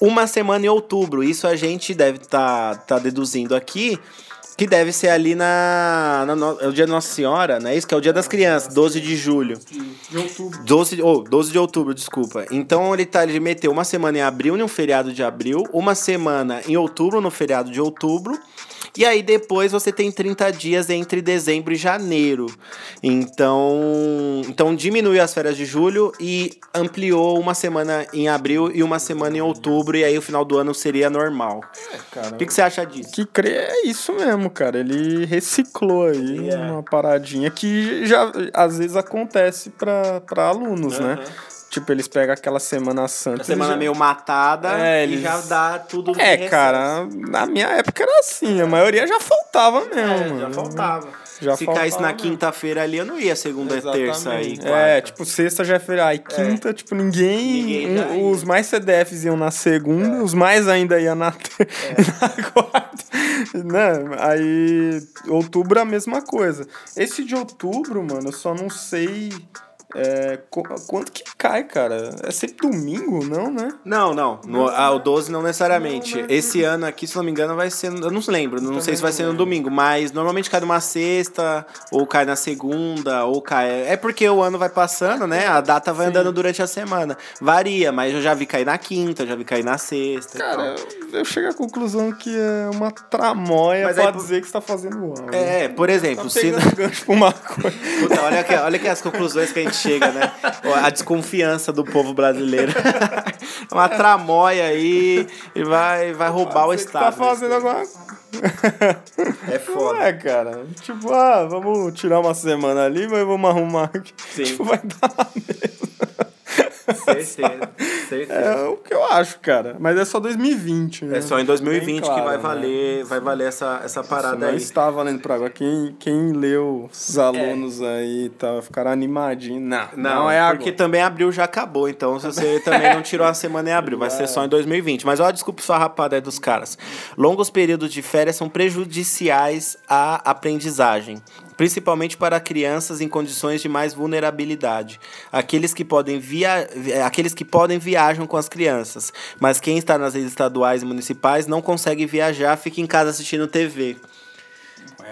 [SPEAKER 2] Uma semana em outubro, isso a gente deve estar tá, tá deduzindo aqui que deve ser ali na, na no, é o dia da Nossa Senhora, né? Isso que é o dia das crianças, 12 de julho.
[SPEAKER 1] De outubro.
[SPEAKER 2] 12, oh, 12 de outubro, desculpa. Então ele tá ele meteu uma semana em abril, no feriado de abril, uma semana em outubro, no feriado de outubro, e aí depois você tem 30 dias entre dezembro e janeiro. Então, então diminuiu as férias de julho e ampliou uma semana em abril e uma semana em outubro, e aí o final do ano seria normal. É, cara. O que, que você acha disso?
[SPEAKER 1] Que crê é isso mesmo, cara. Ele reciclou aí yeah. uma paradinha que já às vezes acontece para alunos, uhum. né? Tipo, eles pegam aquela Semana Santa. A
[SPEAKER 2] semana já... meio matada é, eles... e já dá tudo
[SPEAKER 1] É, cara, na minha época era assim, a maioria já faltava mesmo. É,
[SPEAKER 2] mano. já faltava. Já Se caísse na quinta-feira ali, eu não ia segunda, Exatamente. terça aí.
[SPEAKER 1] É, tipo, sexta já é feriado. Aí quinta, é. tipo, ninguém. ninguém um, os mais CDFs iam na segunda, é. os mais ainda iam na, ter... é. na quarta. né? Aí, outubro é a mesma coisa. Esse de outubro, mano, eu só não sei. É, quanto que cai, cara? É sempre domingo, não, né?
[SPEAKER 2] Não, não. No, ah, o 12 não necessariamente. Não, Esse ano aqui, se não me engano, vai ser. Eu não lembro, não sei se vai ser no domingo, mas normalmente cai numa sexta, ou cai na segunda, ou cai. É porque o ano vai passando, né? A data vai Sim. andando durante a semana. Varia, mas eu já vi cair na quinta, já vi cair na sexta.
[SPEAKER 1] Cara, eu, eu chego à conclusão que é uma tramóia mas pra aí, dizer que você tá fazendo ano.
[SPEAKER 2] É, por exemplo, tá
[SPEAKER 1] se. Gancho pra uma coisa.
[SPEAKER 2] Puta, olha, aqui, olha aqui as conclusões que a gente chega, né? A desconfiança do povo brasileiro. Uma tramóia aí e vai, vai roubar o Estado.
[SPEAKER 1] Tá fazendo alguma
[SPEAKER 2] É foda.
[SPEAKER 1] é, cara. Tipo, ah, vamos tirar uma semana ali, mas vamos arrumar aqui. Sim. Tipo, vai dar mesmo.
[SPEAKER 2] Certeza, certeza.
[SPEAKER 1] É o que eu acho, cara. Mas é só 2020, né?
[SPEAKER 2] É só em 2020
[SPEAKER 1] Bem
[SPEAKER 2] que
[SPEAKER 1] claro,
[SPEAKER 2] vai
[SPEAKER 1] né?
[SPEAKER 2] valer, vai valer essa, essa parada
[SPEAKER 1] Não
[SPEAKER 2] aí.
[SPEAKER 1] está valendo pra agora. Quem, quem leu os alunos aí tá, ficaram animadinhos. Não, não, é agora.
[SPEAKER 2] porque também abril já acabou, então se você também não tirou a semana em abril, vai ser só em 2020. Mas olha, desculpa só a rapada aí dos caras. Longos períodos de férias são prejudiciais à aprendizagem, principalmente para crianças em condições de mais vulnerabilidade. Aqueles que podem via... aqueles que podem viajam com as crianças, mas quem está nas redes estaduais e municipais não consegue viajar, fica em casa assistindo TV.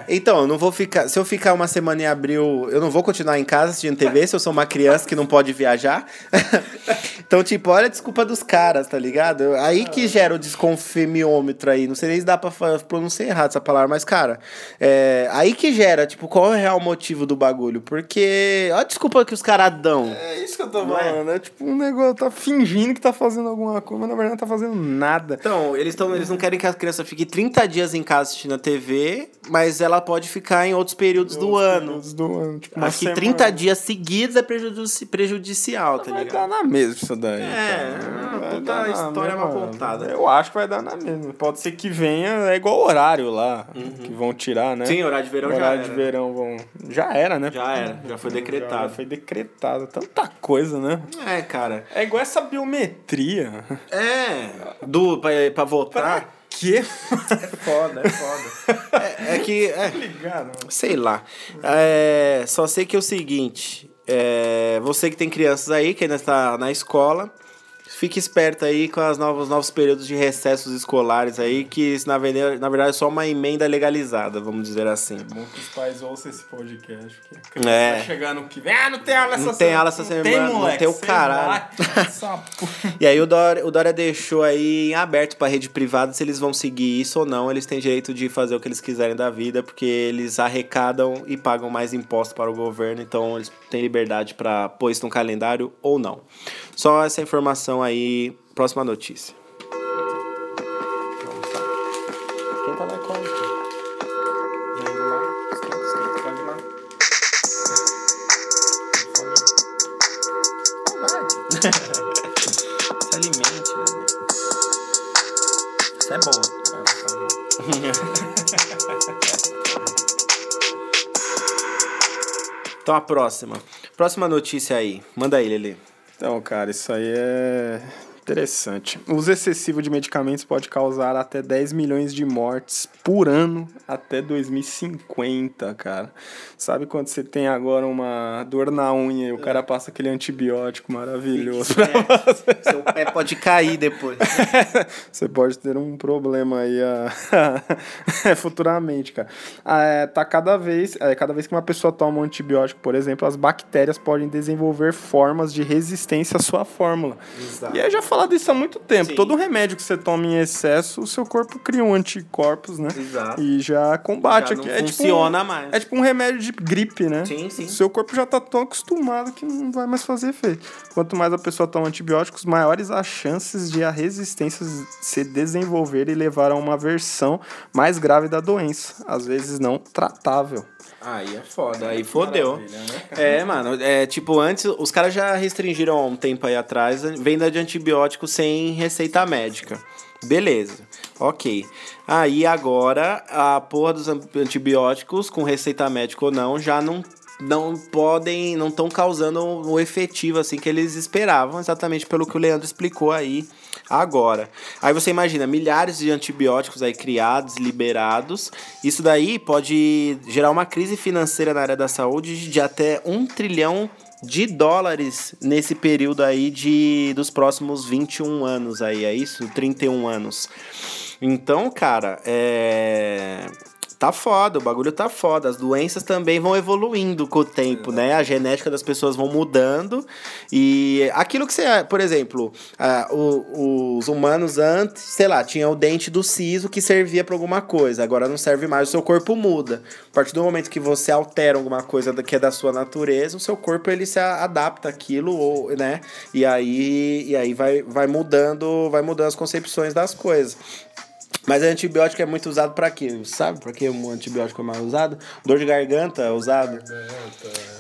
[SPEAKER 2] Então, eu não vou ficar. Se eu ficar uma semana em abril, eu não vou continuar em casa assistindo TV se eu sou uma criança que não pode viajar. então, tipo, olha a desculpa dos caras, tá ligado? Aí que gera o desconfemiômetro aí. Não sei nem se dá pra pronunciar errado essa palavra, mas, cara, é, aí que gera, tipo, qual é o real motivo do bagulho? Porque. Olha a desculpa que os caras dão.
[SPEAKER 1] É isso que eu tô
[SPEAKER 2] é?
[SPEAKER 1] falando. É tipo um negócio, tá fingindo que tá fazendo alguma coisa, mas na verdade não tá fazendo nada.
[SPEAKER 2] Então, eles, tão, eles não querem que a criança fique 30 dias em casa assistindo a TV, mas ela pode ficar em outros períodos do ano.
[SPEAKER 1] Períodos Do ano. Tipo,
[SPEAKER 2] Acho que
[SPEAKER 1] semana.
[SPEAKER 2] 30 dias seguidos é prejudici- prejudicial, tá
[SPEAKER 1] Vai
[SPEAKER 2] ligado?
[SPEAKER 1] dar na mesma isso daí.
[SPEAKER 2] É,
[SPEAKER 1] cara. Vai
[SPEAKER 2] puta história mal contada.
[SPEAKER 1] Eu acho que vai dar na mesma. Pode ser que venha, é igual horário lá, que vão tirar, né?
[SPEAKER 2] Sim, horário de verão já
[SPEAKER 1] horário
[SPEAKER 2] era.
[SPEAKER 1] de verão vão. Já era, né?
[SPEAKER 2] Já era, já foi
[SPEAKER 1] Já
[SPEAKER 2] decretado.
[SPEAKER 1] foi decretado. Tanta coisa, né?
[SPEAKER 2] É, cara.
[SPEAKER 1] É igual essa biometria.
[SPEAKER 2] É, do, pra, pra votar.
[SPEAKER 1] Quê?
[SPEAKER 2] É foda, é foda. é, é que, é,
[SPEAKER 1] Ligado.
[SPEAKER 2] sei lá. É, só sei que é o seguinte, é, você que tem crianças aí, que ainda está na escola, fique esperto aí com os novos, novos períodos de recessos escolares aí, que isso, na verdade, na verdade é só uma emenda legalizada, vamos dizer assim.
[SPEAKER 1] Bom que os pais ouçam esse podcast. Porque a
[SPEAKER 2] É.
[SPEAKER 1] vai chegar no que vem. Ah, não tem aula essa
[SPEAKER 2] Não tem aula essa
[SPEAKER 1] Não
[SPEAKER 2] semana,
[SPEAKER 1] Tem,
[SPEAKER 2] não
[SPEAKER 1] moleque.
[SPEAKER 2] tem o caralho. E aí o Dória, o Dória deixou aí em aberto pra rede privada se eles vão seguir isso ou não. Eles têm direito de fazer o que eles quiserem da vida, porque eles arrecadam e pagam mais impostos para o governo, então eles têm liberdade pra pôr isso no calendário ou não. Só essa informação aí. Próxima notícia. Tá na conta? Se alimente, né? Isso é bom. Então a próxima. Próxima notícia aí. Manda aí, Lele.
[SPEAKER 1] Então, cara, isso aí é interessante. O uso excessivo de medicamentos pode causar até 10 milhões de mortes por ano até 2050, cara. Sabe quando você tem agora uma dor na unha e o cara passa aquele antibiótico maravilhoso?
[SPEAKER 2] É, seu pé pode cair depois.
[SPEAKER 1] Você pode ter um problema aí ah, futuramente, cara. Ah, é, tá cada vez, é, cada vez que uma pessoa toma um antibiótico, por exemplo, as bactérias podem desenvolver formas de resistência à sua fórmula.
[SPEAKER 2] Exato.
[SPEAKER 1] E eu já falado isso há muito tempo.
[SPEAKER 2] Sim.
[SPEAKER 1] Todo remédio que você toma em excesso, o seu corpo cria um anticorpos, né?
[SPEAKER 2] Exato.
[SPEAKER 1] E já combate
[SPEAKER 2] Já não
[SPEAKER 1] aqui. É tipo um-
[SPEAKER 2] funciona mais.
[SPEAKER 1] é tipo um remédio de gripe, né?
[SPEAKER 2] Sim, sim.
[SPEAKER 1] O seu corpo já tá tão acostumado que não vai mais fazer efeito. Quanto mais a pessoa toma antibióticos, maiores as chances de a resistência se desenvolver e levar a uma versão mais grave da doença, às vezes não tratável.
[SPEAKER 2] Aí é foda, aí fodeu.
[SPEAKER 1] Né,
[SPEAKER 2] É, mano, é tipo, antes, os caras já restringiram há um tempo aí atrás venda de antibiótico sem receita médica. Beleza, ok. Aí agora, a porra dos an- antibióticos, com receita médica ou não, já não, não podem, não estão causando o efetivo assim que eles esperavam, exatamente pelo que o Leandro explicou aí agora. Aí você imagina, milhares de antibióticos aí criados, liberados. Isso daí pode gerar uma crise financeira na área da saúde de até um trilhão de dólares nesse período aí de dos próximos 21 anos aí, é isso? 31 anos. Então, cara, é tá foda, o bagulho tá foda. As doenças também vão evoluindo com o tempo, né? A genética das pessoas vão mudando. E aquilo que você, por exemplo, ah, o- os humanos antes, sei lá, tinha o dente do siso que servia pra alguma coisa, agora não serve mais, o seu corpo muda. A partir do momento que você altera alguma coisa que é da sua natureza, o seu corpo ele se adapta àquilo, ou, né? E aí, e aí vai, vai mudando, vai mudando as concepções das coisas. Mas antibiótico é muito usado pra quê? Sabe pra que o antibiótico é mais usado? Dor de garganta é usado.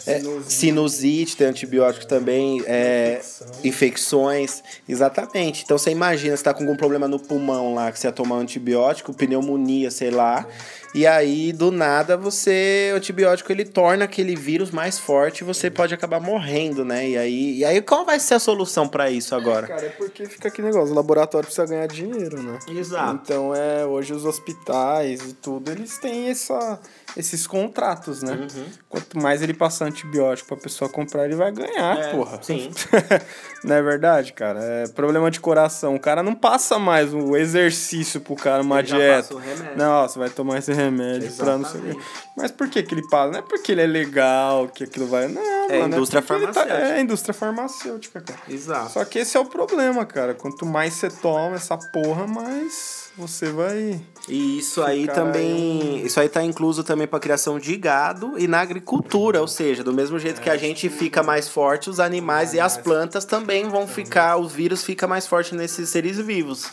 [SPEAKER 2] É, sinusite tem antibiótico também. É, infecções. Exatamente. Então você imagina, você tá com algum problema no pulmão lá, que você ia tomar um antibiótico, pneumonia, sei lá. E aí, do nada, você. O antibiótico ele torna aquele vírus mais forte e você pode acabar morrendo, né? E aí, e aí qual vai ser a solução para isso agora?
[SPEAKER 1] É, cara, é porque fica aquele negócio, o laboratório precisa ganhar dinheiro, né?
[SPEAKER 2] Exato.
[SPEAKER 1] Então é, hoje os hospitais e tudo, eles têm essa, esses contratos, né? Uhum. Quanto mais ele passar antibiótico pra pessoa comprar, ele vai ganhar, é, porra.
[SPEAKER 2] Sim.
[SPEAKER 1] não é verdade, cara? É problema de coração. O cara não passa mais o exercício pro cara, uma ele dieta. Não, você vai tomar esse remédio Exatamente. pra não sei Mas por que, que ele passa? Não é porque ele é legal, que aquilo vai. Não,
[SPEAKER 2] é
[SPEAKER 1] mano,
[SPEAKER 2] indústria é farmacêutica. Tá...
[SPEAKER 1] É indústria farmacêutica, cara.
[SPEAKER 2] Exato.
[SPEAKER 1] Só que esse é o problema, cara. Quanto mais você toma essa porra, mais você vai.
[SPEAKER 2] E isso aí também. Aí... Isso aí tá incluso também pra criação de gado e na agricultura. Ou seja, do mesmo jeito é, que a gente fica mais forte, os animais e as plantas também vão ficar. Os vírus ficam mais fortes nesses seres vivos.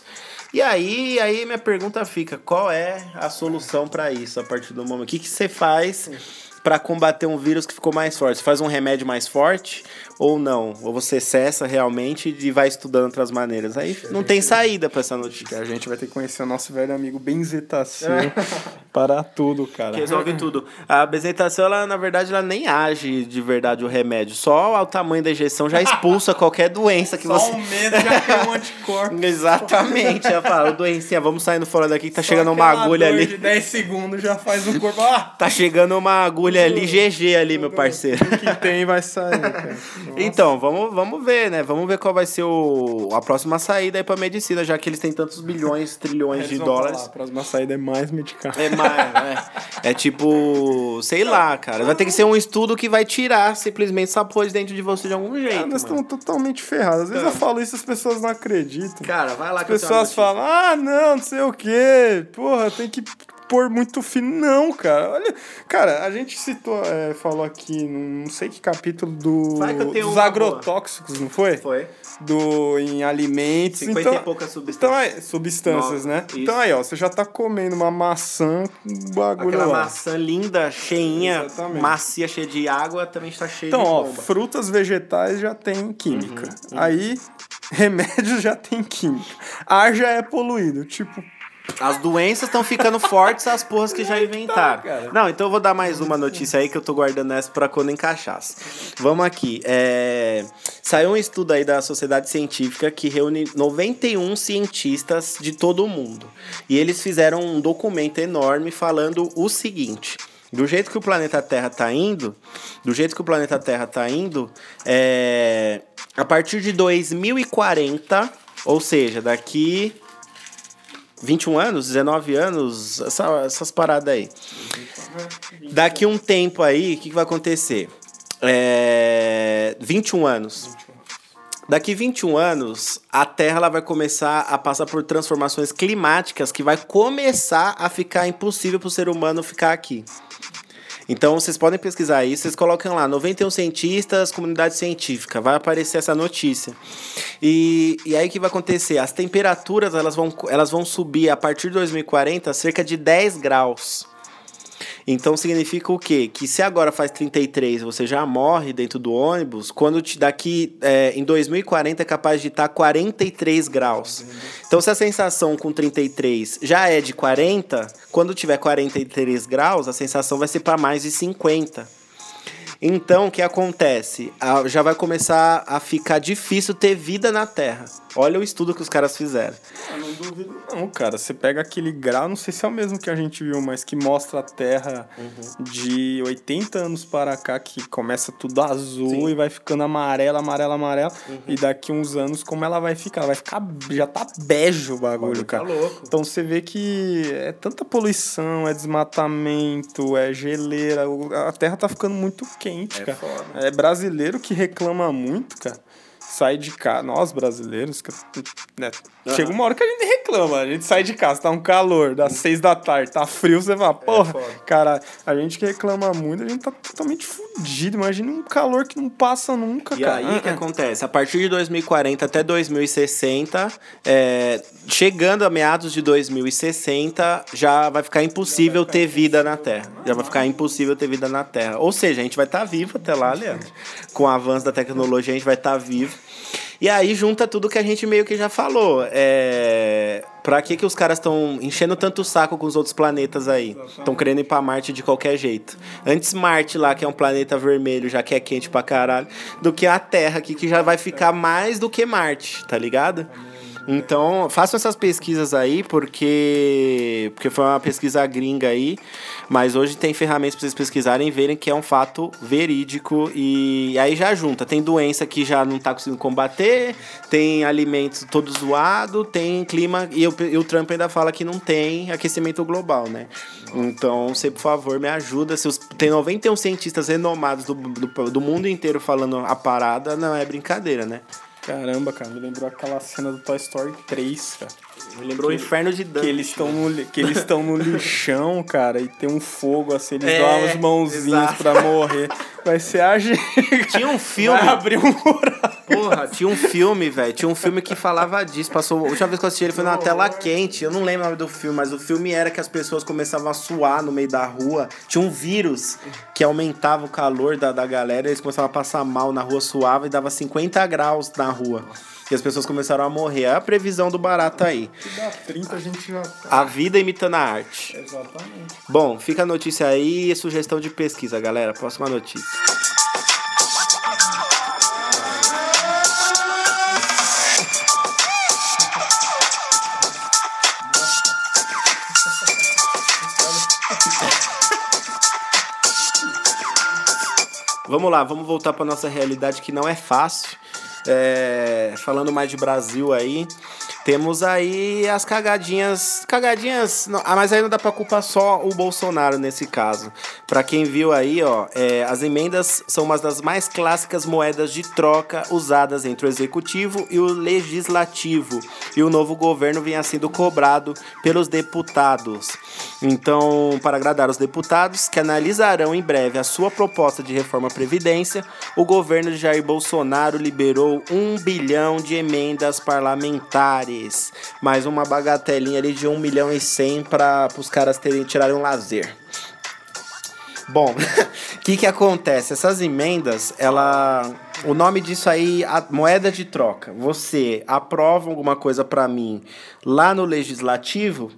[SPEAKER 2] E aí, aí minha pergunta fica: qual é a solução para isso a partir do momento? O que, que você faz para combater um vírus que ficou mais forte? Você faz um remédio mais forte ou não? Ou você cessa realmente e vai estudando outras maneiras? Aí não tem saída para essa notícia.
[SPEAKER 1] A gente vai ter que conhecer o nosso velho amigo benzetacil para tudo, cara.
[SPEAKER 2] Que resolve tudo. A benzetacil, ela, na verdade, ela nem age de verdade o remédio. Só o tamanho da injeção já expulsa qualquer doença que
[SPEAKER 1] Só
[SPEAKER 2] você...
[SPEAKER 1] Só um medo já tem um anticorpo.
[SPEAKER 2] Exatamente. Ela fala, doencinha, vamos saindo fora daqui que tá Só chegando uma agulha ali.
[SPEAKER 1] de 10 segundos já faz um corpo... Ah!
[SPEAKER 2] Tá chegando uma agulha ali, GG ali, meu parceiro.
[SPEAKER 1] O que tem vai sair, cara.
[SPEAKER 2] Então, vamos, vamos ver, né? Vamos ver qual vai ser o, a próxima saída aí pra medicina, já que eles têm tantos bilhões, trilhões de dólares. Falar,
[SPEAKER 1] a próxima saída é mais medicamento.
[SPEAKER 2] É mais, né? É tipo, sei lá, cara. Vai ter que ser um estudo que vai tirar simplesmente essa porra de dentro de você de algum jeito. Cara,
[SPEAKER 1] nós estamos totalmente ferrados. Às vezes eu falo isso as pessoas não acreditam.
[SPEAKER 2] Cara, vai lá
[SPEAKER 1] As pessoas falam, ah, não, não sei o quê. Porra, tem que pôr muito fino. Não, cara. Olha, cara, a gente citou, é, falou aqui, não sei que capítulo do, dos agrotóxicos, não foi?
[SPEAKER 2] Foi.
[SPEAKER 1] Do, em alimentos.
[SPEAKER 2] 50
[SPEAKER 1] então,
[SPEAKER 2] e poucas substâncias.
[SPEAKER 1] Então, é, substâncias, Nova. né? Isso. Então aí, ó, você já tá comendo uma maçã, um bagulho
[SPEAKER 2] Aquela
[SPEAKER 1] lá.
[SPEAKER 2] maçã linda, cheinha, Exatamente. macia, cheia de água, também está cheia
[SPEAKER 1] então,
[SPEAKER 2] de
[SPEAKER 1] bomba. Então, ó, frutas vegetais já tem química. Uhum, uhum. Aí, remédios já tem química. Ar já é poluído. Tipo,
[SPEAKER 2] as doenças estão ficando fortes, as porras que já inventaram. Não, então eu vou dar mais uma notícia aí que eu tô guardando essa pra quando encaixasse. Vamos aqui. É... Saiu um estudo aí da Sociedade Científica que reúne 91 cientistas de todo o mundo. E eles fizeram um documento enorme falando o seguinte. Do jeito que o planeta Terra tá indo, do jeito que o planeta Terra tá indo, é... a partir de 2040, ou seja, daqui 21 anos, 19 anos, essa, essas paradas aí. Daqui um tempo aí, o que, que vai acontecer? É, 21 anos. Daqui 21 anos, a Terra ela vai começar a passar por transformações climáticas que vai começar a ficar impossível para o ser humano ficar aqui. Então vocês podem pesquisar isso, vocês colocam lá 91 cientistas, comunidade científica, vai aparecer essa notícia. E, e aí o que vai acontecer? As temperaturas elas vão, elas vão subir a partir de 2040 cerca de 10 graus. Então significa o quê? Que se agora faz 33 você já morre dentro do ônibus, quando te, daqui é, em 2040 é capaz de estar 43 graus. Então se a sensação com 33 já é de 40, quando tiver 43 graus, a sensação vai ser para mais de 50. Então, o que acontece? Já vai começar a ficar difícil ter vida na Terra. Olha o estudo que os caras fizeram.
[SPEAKER 1] Eu não duvido, não, cara. Você pega aquele grau, não sei se é o mesmo que a gente viu, mas que mostra a Terra uhum. de 80 anos para cá, que começa tudo azul Sim. e vai ficando amarela, amarela, amarela. Uhum. E daqui uns anos, como ela vai ficar? Vai ficar. Já tá bege o bagulho, cara.
[SPEAKER 2] Tá louco.
[SPEAKER 1] Então você vê que é tanta poluição, é desmatamento, é geleira. A Terra tá ficando muito quente, é cara. Foda. É brasileiro que reclama muito, cara. Sai de casa, nós brasileiros, né? Uhum. Chega uma hora que a gente reclama, a gente sai de casa, tá um calor, das seis da tarde, tá frio, você fala, é porra, é cara, a gente que reclama muito, a gente tá totalmente fudido, imagina um calor que não passa nunca,
[SPEAKER 2] e
[SPEAKER 1] cara.
[SPEAKER 2] E aí o que acontece? A partir de 2040 até 2060, é, chegando a meados de 2060, já vai ficar impossível ter vida na Terra. Já vai ficar impossível ter vida na Terra. Ou seja, a gente vai estar tá vivo até lá, Leandro. Com o avanço da tecnologia, a gente vai estar tá vivo. E aí junta tudo que a gente meio que já falou. É... Pra que, que os caras estão enchendo tanto o saco com os outros planetas aí? Estão querendo ir pra Marte de qualquer jeito. Antes Marte lá, que é um planeta vermelho, já que é quente pra caralho, do que a Terra aqui, que já vai ficar mais do que Marte, tá ligado? Então, façam essas pesquisas aí, porque, porque foi uma pesquisa gringa aí, mas hoje tem ferramentas para vocês pesquisarem e verem que é um fato verídico. E aí já junta, tem doença que já não está conseguindo combater, tem alimentos todo zoado, tem clima. E, eu, e o Trump ainda fala que não tem aquecimento global, né? Então, você, por favor, me ajuda. Se os, tem 91 cientistas renomados do, do, do mundo inteiro falando a parada, não é brincadeira, né?
[SPEAKER 1] Caramba, cara, me lembrou aquela cena do Toy Story 3, cara.
[SPEAKER 2] Me lembrou que, o Inferno de Dante.
[SPEAKER 1] Que eles estão no, que eles no lixão, cara, e tem um fogo assim, eles é, dão as mãozinhas exato. pra morrer. Vai ser a gente.
[SPEAKER 2] Tinha um filme.
[SPEAKER 1] Vai abrir um mural.
[SPEAKER 2] Porra, tinha um filme, velho. Tinha um filme que falava disso. Passou. A última vez que eu assisti ele foi na tela quente. Eu não lembro o nome do filme, mas o filme era que as pessoas começavam a suar no meio da rua. Tinha um vírus que aumentava o calor da, da galera. Eles começavam a passar mal na rua, suava e dava 50 graus na rua. E as pessoas começaram a morrer. É a previsão do barato aí.
[SPEAKER 1] Se dá 30, a gente já.
[SPEAKER 2] A vida imitando a arte.
[SPEAKER 1] Exatamente.
[SPEAKER 2] Bom, fica a notícia aí e sugestão de pesquisa, galera. Próxima notícia. Vamos lá, vamos voltar para nossa realidade que não é fácil. É, falando mais de Brasil aí, temos aí as cagadinhas. Cagadinhas. Não, ah, mas aí não dá pra culpar só o Bolsonaro nesse caso. Para quem viu aí, ó, é, as emendas são uma das mais clássicas moedas de troca usadas entre o executivo e o legislativo. E o novo governo vinha sendo cobrado pelos deputados. Então, para agradar os deputados, que analisarão em breve a sua proposta de reforma à Previdência, o governo de Jair Bolsonaro liberou um bilhão de emendas parlamentares Mais uma bagatelinha ali de 1 milhão e 100 para os caras terem, tirarem um lazer. Bom, o que que acontece? Essas emendas, ela... O nome disso aí, a moeda de troca. Você aprova alguma coisa para mim lá no legislativo,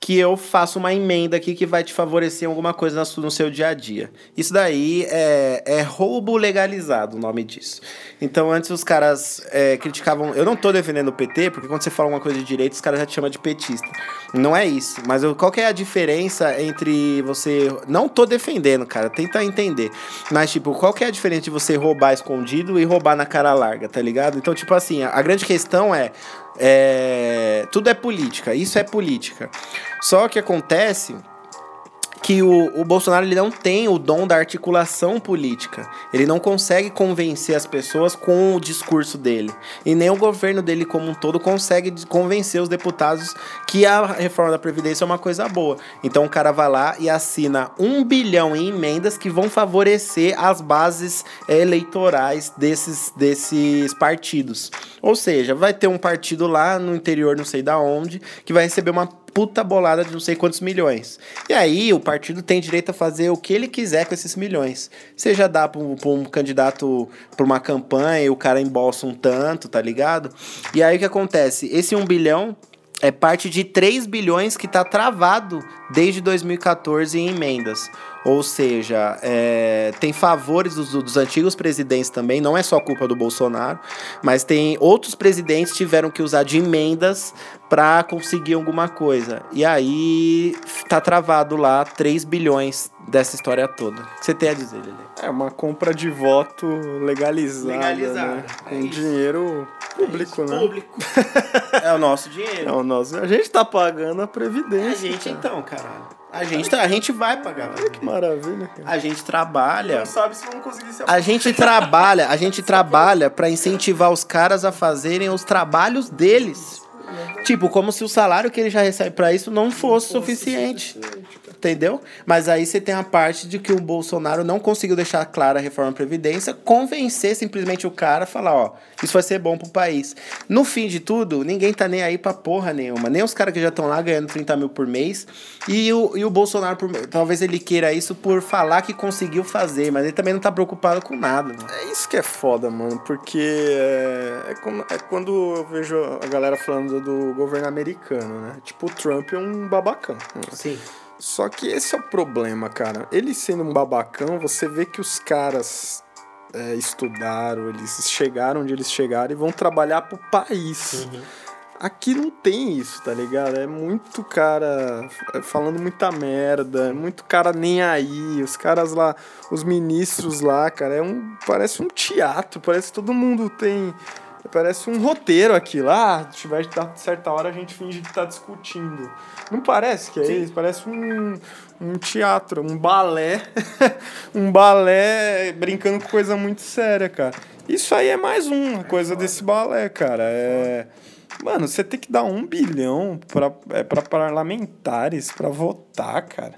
[SPEAKER 2] que eu faço uma emenda aqui que vai te favorecer em alguma coisa no seu dia a dia. Isso daí é, é roubo legalizado, o nome disso. Então, antes os caras é, criticavam. Eu não tô defendendo o PT, porque quando você fala uma coisa de direito, os caras já te chamam de petista. Não é isso. Mas eu, qual que é a diferença entre você. Não tô defendendo, cara, tenta entender. Mas, tipo, qual que é a diferença de você roubar escondido e roubar na cara larga, tá ligado? Então, tipo assim, a, a grande questão é é, tudo é política, isso é política. Só que acontece que o, o Bolsonaro ele não tem o dom da articulação política. Ele não consegue convencer as pessoas com o discurso dele. E nem o governo dele como um todo consegue convencer os deputados que a reforma da Previdência é uma coisa boa. Então o cara vai lá e assina um bilhão em emendas que vão favorecer as bases eleitorais desses, desses partidos. Ou seja, vai ter um partido lá no interior, não sei da onde, que vai receber uma puta bolada de não sei quantos milhões. E aí o partido tem direito a fazer o que ele quiser com esses milhões. Seja dar para um, um candidato para uma campanha o cara embolsa um tanto, tá ligado? E aí o que acontece? Esse um bilhão é parte de 3 bilhões que está travado desde 2014 em emendas. Ou seja, é, tem favores dos, dos, antigos presidentes também, não é só culpa do Bolsonaro, mas tem outros presidentes tiveram que usar de emendas para conseguir alguma coisa. E aí tá travado lá 3 bilhões dessa história toda. O que você tem a dizer, Lili?
[SPEAKER 1] É uma compra de voto legalizada, legalizada. Né? Com é dinheiro público, né?
[SPEAKER 2] Público. é o nosso dinheiro.
[SPEAKER 1] É o nosso. A gente tá pagando a
[SPEAKER 2] A
[SPEAKER 1] previdência.
[SPEAKER 2] gente
[SPEAKER 1] cara.
[SPEAKER 2] então, caralho. A gente, tá- a gente vai pagar.
[SPEAKER 1] Olha que maravilha, cara.
[SPEAKER 2] A gente trabalha.
[SPEAKER 1] Não sabe se vamos conseguir se
[SPEAKER 2] A gente trabalha, a gente trabalha pra incentivar os caras a fazerem os trabalhos deles. Tipo, como se o salário que ele já recebe pra isso não fosse suficiente. Entendeu? Mas aí você tem a parte de que o Bolsonaro não conseguiu deixar clara a reforma da Previdência, convencer simplesmente o cara a falar, ó, isso vai ser bom pro país. No fim de tudo, ninguém tá nem aí pra porra nenhuma. Nem os caras que já estão lá ganhando 30 mil por mês. E o, e o Bolsonaro, por- talvez ele queira isso por falar que conseguiu fazer, mas ele também não tá preocupado com nada. Né?
[SPEAKER 1] É isso que é foda, mano, porque é, é, como- é quando eu vejo a galera falando do governo americano, né? Tipo, o Trump é um babacão. né?
[SPEAKER 2] Sim.
[SPEAKER 1] Só que esse é o problema, cara. Ele sendo um babacão, você vê que os caras é, estudaram, eles chegaram onde eles chegaram e vão trabalhar pro país. Aqui não tem isso, tá ligado? É muito cara falando muita merda, é muito cara nem aí. Os caras lá, os ministros lá, cara, é um parece um teatro, parece que todo mundo tem parece um roteiro aqui lá. Se tiver de certa hora a gente finge que tá discutindo. Não parece que é isso, parece um um teatro, um balé, um balé brincando com coisa muito séria, cara. Isso aí é mais uma coisa desse balé, cara. É Mano, você tem que dar um bilhão pra, é, pra parlamentares pra votar, cara.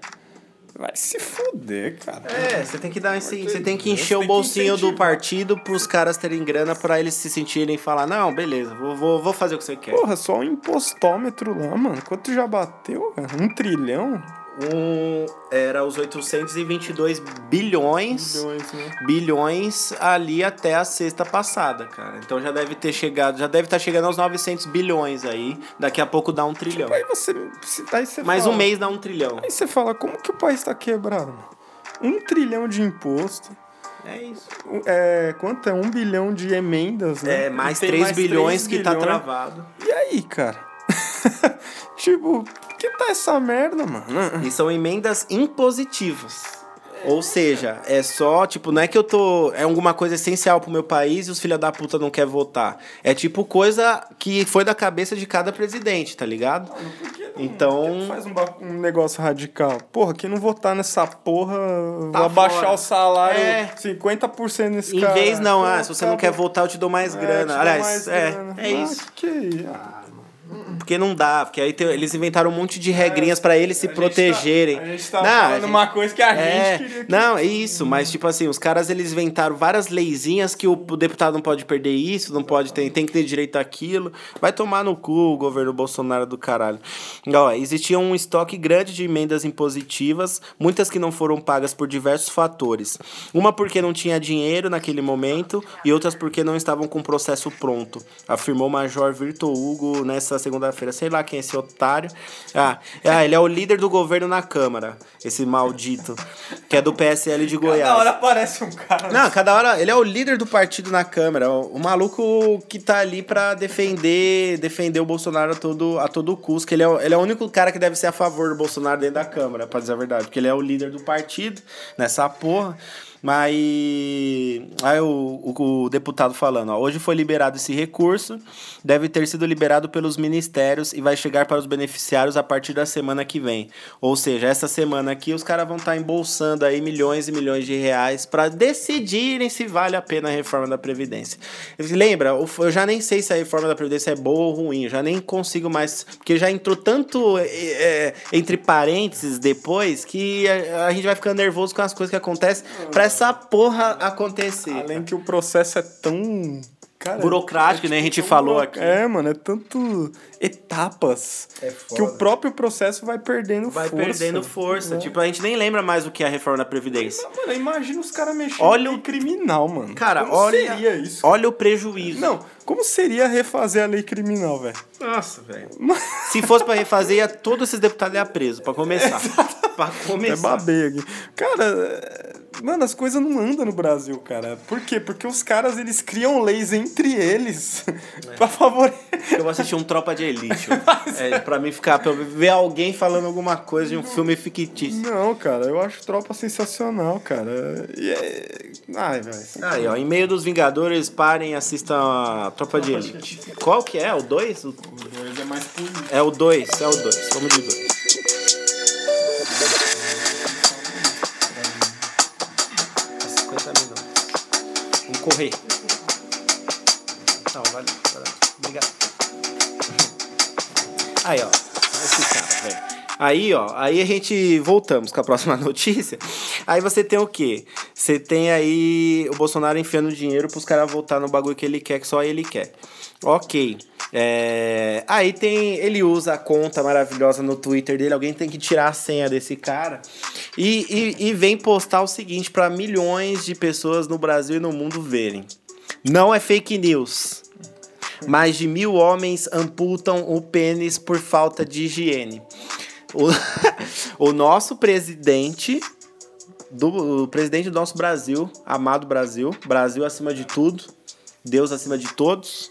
[SPEAKER 1] Vai se fuder, cara.
[SPEAKER 2] É, você tem que dar esse, você tem que
[SPEAKER 1] Deus,
[SPEAKER 2] encher o bolsinho do partido pros caras terem grana pra eles se sentirem e falar, não, beleza, vou, vou, vou fazer o que você quer.
[SPEAKER 1] Porra, só o impostômetro lá, mano. Quanto já bateu, cara? Um trilhão?
[SPEAKER 2] Um, era os 822 bilhões,
[SPEAKER 1] Bilhões, né?
[SPEAKER 2] bilhões ali até a sexta passada, cara. Então já deve ter chegado, já deve estar chegando aos 900 bilhões aí. Daqui a pouco dá um trilhão.
[SPEAKER 1] Aí você. Aí você
[SPEAKER 2] Mais
[SPEAKER 1] fala,
[SPEAKER 2] um mês dá um trilhão.
[SPEAKER 1] Aí você fala, como que o país tá quebrado? Um trilhão de imposto.
[SPEAKER 2] É isso.
[SPEAKER 1] É, quanto é? Um bilhão de emendas, né?
[SPEAKER 2] É, mais
[SPEAKER 1] E tem
[SPEAKER 2] 3
[SPEAKER 1] mais
[SPEAKER 2] bilhões
[SPEAKER 1] 3
[SPEAKER 2] que tá travado.
[SPEAKER 1] E aí, cara? tipo, que tá essa merda, mano?
[SPEAKER 2] E são emendas impositivas. Ou seja, é só, tipo, não é que eu tô. É alguma coisa essencial pro meu país e os filha da puta não quer votar. É tipo coisa que foi da cabeça de cada presidente, tá ligado?
[SPEAKER 1] Por que não?
[SPEAKER 2] Então-
[SPEAKER 1] Por que não faz um, ba- um negócio radical. Porra, quem não votar nessa porra
[SPEAKER 2] Tá
[SPEAKER 1] vai baixar
[SPEAKER 2] fora.
[SPEAKER 1] o salário
[SPEAKER 2] É.
[SPEAKER 1] 50% nesse
[SPEAKER 2] Em
[SPEAKER 1] cara.
[SPEAKER 2] vez, não, ah, se você não quer
[SPEAKER 1] acabou.
[SPEAKER 2] votar, eu te dou mais
[SPEAKER 1] É,
[SPEAKER 2] grana. Aliás, é, é
[SPEAKER 1] Ah,
[SPEAKER 2] isso.
[SPEAKER 1] Que é?
[SPEAKER 2] Porque não dá, porque aí tem- eles inventaram um monte de regrinhas pra eles se
[SPEAKER 1] A gente tá-
[SPEAKER 2] protegerem.
[SPEAKER 1] a gente tá
[SPEAKER 2] Não,
[SPEAKER 1] falando
[SPEAKER 2] gente-
[SPEAKER 1] uma coisa que a
[SPEAKER 2] É,
[SPEAKER 1] gente queria que...
[SPEAKER 2] não, é isso, mas tipo assim, os caras eles inventaram várias leizinhas que o deputado não pode perder isso, não pode ter, tem que ter direito àquilo. Vai tomar no cu o governo Bolsonaro do caralho. Ó, existia um estoque grande de emendas impositivas, muitas que não foram pagas por diversos fatores. Uma porque não tinha dinheiro naquele momento e outras porque não estavam com o processo pronto, afirmou o Major Virto Hugo nessa segunda-feira. Sei lá quem é esse otário. Ah, ah, ele é o líder do governo na Câmara, esse maldito, que é do PSL de Goiás.
[SPEAKER 1] Cada hora aparece um cara...
[SPEAKER 2] Não, cada hora. Ele é o líder do partido na Câmara. O, o maluco que tá ali pra defender defender o Bolsonaro a todo, a todo custo. Que ele, é, o- ele é o único cara que deve ser a favor do Bolsonaro dentro da Câmara, pra dizer a verdade. Porque ele é o líder do partido nessa porra. Mas aí o, o, o deputado falando, ó, hoje foi liberado esse recurso, deve ter sido liberado pelos ministérios e vai chegar para os beneficiários a partir da semana que vem. Ou seja, essa semana aqui os caras vão estar embolsando aí milhões e milhões de reais para decidirem se vale a pena a reforma da Previdência. Lembra, eu já nem sei se a reforma da Previdência é boa ou ruim, eu já nem consigo mais, porque já entrou tanto é, é, entre parênteses depois que a, a gente vai ficando nervoso com as coisas que acontecem pra essa porra acontecer.
[SPEAKER 1] Além que o processo é tão... Cara,
[SPEAKER 2] Burocrático, né? A gente falou
[SPEAKER 1] buro-
[SPEAKER 2] aqui.
[SPEAKER 1] É, mano, é tanto etapas
[SPEAKER 2] É
[SPEAKER 1] que o próprio processo vai perdendo
[SPEAKER 2] Vai
[SPEAKER 1] força.
[SPEAKER 2] perdendo força.
[SPEAKER 1] É.
[SPEAKER 2] Tipo, a gente nem lembra mais o que é a reforma da Previdência.
[SPEAKER 1] Mano, imagina os caras mexendo
[SPEAKER 2] Olha
[SPEAKER 1] em
[SPEAKER 2] o-
[SPEAKER 1] criminal, mano.
[SPEAKER 2] Cara,
[SPEAKER 1] como
[SPEAKER 2] olha-
[SPEAKER 1] seria isso?
[SPEAKER 2] Olha o prejuízo.
[SPEAKER 1] Não, como seria refazer a lei criminal, velho?
[SPEAKER 2] Nossa, velho. Se fosse pra refazer, ia, todos esses deputados iam presos, pra começar. pra
[SPEAKER 1] É
[SPEAKER 2] começar.
[SPEAKER 1] babei aqui. Cara, é, Mano, as coisas não andam no Brasil, cara. Por quê? Porque os caras, eles criam leis entre eles é. pra favorecer.
[SPEAKER 2] Eu vou assistir um Tropa de Elite. é, pra mim ficar, pra ver alguém falando alguma coisa de um filme fictício.
[SPEAKER 1] Não, cara, eu acho Tropa sensacional, cara. E é... Ai, velho.
[SPEAKER 2] Aí, ó, em meio dos Vingadores, parem e assistam a Tropa de Elite. Qual que é? O 2? O
[SPEAKER 1] 2 é mais político.
[SPEAKER 2] É o 2, é o 2. Vamos de 2. Correr. Não, valeu, valeu. Obrigado. Aí, ó. Esse cara, velho. Aí, ó, aí a gente voltamos com a próxima notícia. Aí você tem o quê? Você tem aí o Bolsonaro enfiando dinheiro pros caras voltar no bagulho que ele quer, que só ele quer. Ok. É... Aí tem. Ele usa a conta maravilhosa no Twitter dele. Alguém tem que tirar a senha desse cara. E, e, e vem postar o seguinte para milhões de pessoas no Brasil e no mundo verem. Não é fake news. Mais de mil homens amputam o pênis por falta de higiene. O, o nosso presidente, do, o presidente do nosso Brasil, amado Brasil, Brasil acima de tudo, Deus acima de todos.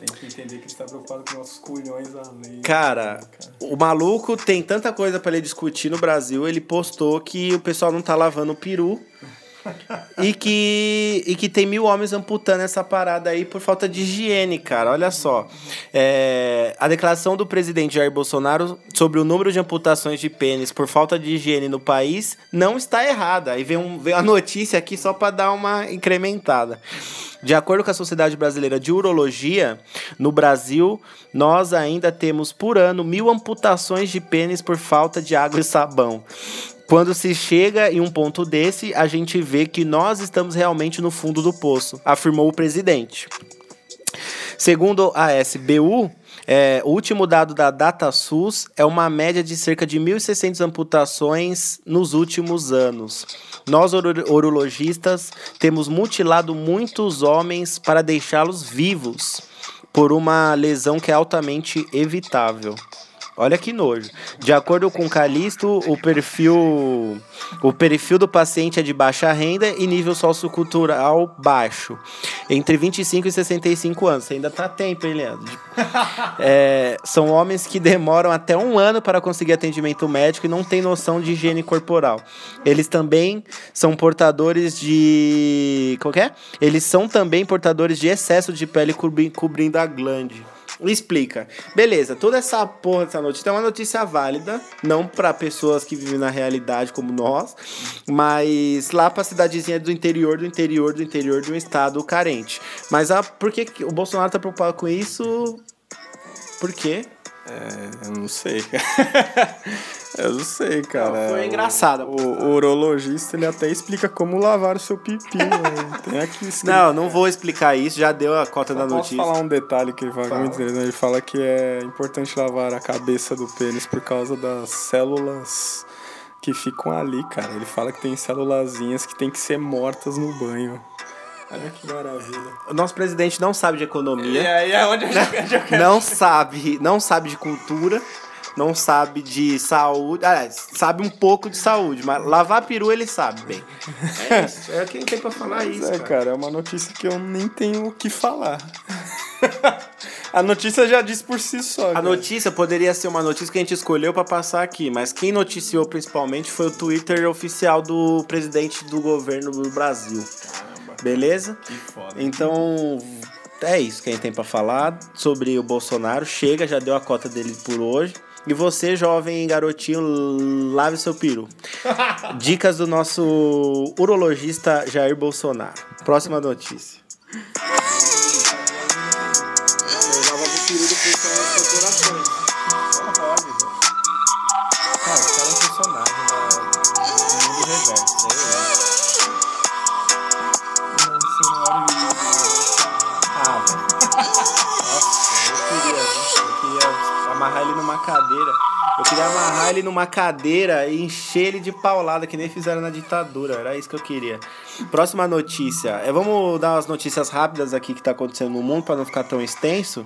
[SPEAKER 1] Tem que entender que ele está preocupado com nossos culhões além.
[SPEAKER 2] Cara, cara, o maluco tem tanta coisa para ele discutir no Brasil, ele postou que o pessoal não tá lavando o peru e que, e que tem mil homens amputando essa parada aí por falta de higiene, cara. Olha só. É, a declaração do presidente Jair Bolsonaro sobre o número de amputações de pênis por falta de higiene no país não está errada. Aí vem, um, vem a notícia aqui só para dar uma incrementada. De acordo com a Sociedade Brasileira de Urologia, no Brasil, nós ainda temos por ano mil amputações de pênis por falta de água e sabão. Quando se chega em um ponto desse, a gente vê que nós estamos realmente no fundo do poço, afirmou o presidente. Segundo a SBU, é, o último dado da DataSUS é uma média de cerca de 1.600 amputações nos últimos anos. Nós, urologistas, temos mutilado muitos homens para deixá-los vivos por uma lesão que é altamente evitável. Olha que nojo. De acordo com Calisto, o perfil o perfil do paciente é de baixa renda e nível sociocultural baixo. Entre 25 e 65 anos. Você ainda tá tempo, hein, Leandro? É, são homens que demoram até um ano para conseguir atendimento médico e não têm noção de higiene corporal. Eles também são portadores de. Qual é? Eles são também portadores de excesso de pele cobrindo a glande explica. Beleza, toda essa porra dessa notícia é uma notícia válida, não para pessoas que vivem na realidade como nós, mas lá pra cidadezinha do interior, do interior, do interior de um estado carente. Mas a, por que o Bolsonaro tá preocupado com isso? Por quê?
[SPEAKER 1] É, eu não sei. eu não sei, cara.
[SPEAKER 2] Não, foi engraçado.
[SPEAKER 1] O, o, urologista ele até explica como lavar o seu pipi. né? Tem aqui
[SPEAKER 2] Não, não vou explicar isso, já deu a cota Só da notícia.
[SPEAKER 1] Posso falar um detalhe que ele fala, fala. muito Ele fala que é importante lavar a cabeça do pênis por causa das células que ficam ali, cara. Ele fala que tem célulazinhas que tem que ser mortas no banho. Olha que maravilha.
[SPEAKER 2] O nosso presidente não sabe de economia.
[SPEAKER 1] E aí é onde eu,
[SPEAKER 2] quero... Não sabe, não sabe de cultura, não sabe de saúde. Aliás, sabe um pouco de saúde, mas lavar peru ele sabe bem. É isso. É quem tem pra falar mas isso.
[SPEAKER 1] É, cara. cara, é uma notícia que eu nem tenho o que falar. A notícia já diz por si só.
[SPEAKER 2] A cara. notícia poderia ser uma notícia que a gente escolheu para passar aqui, mas quem noticiou principalmente foi o Twitter oficial do presidente do governo do Brasil. Beleza?
[SPEAKER 1] Que foda.
[SPEAKER 2] Então, é isso que a gente tem para falar sobre o Bolsonaro. Chega, já deu a cota dele por hoje. E você, jovem garotinho, lave seu peru. Dicas do nosso urologista Jair Bolsonaro. Próxima notícia. Amarrar ele numa cadeira e encher ele de paulada, que nem fizeram na ditadura. Era isso que eu queria. Próxima notícia. É, vamos dar umas notícias rápidas aqui que tá acontecendo no mundo para não ficar tão extenso.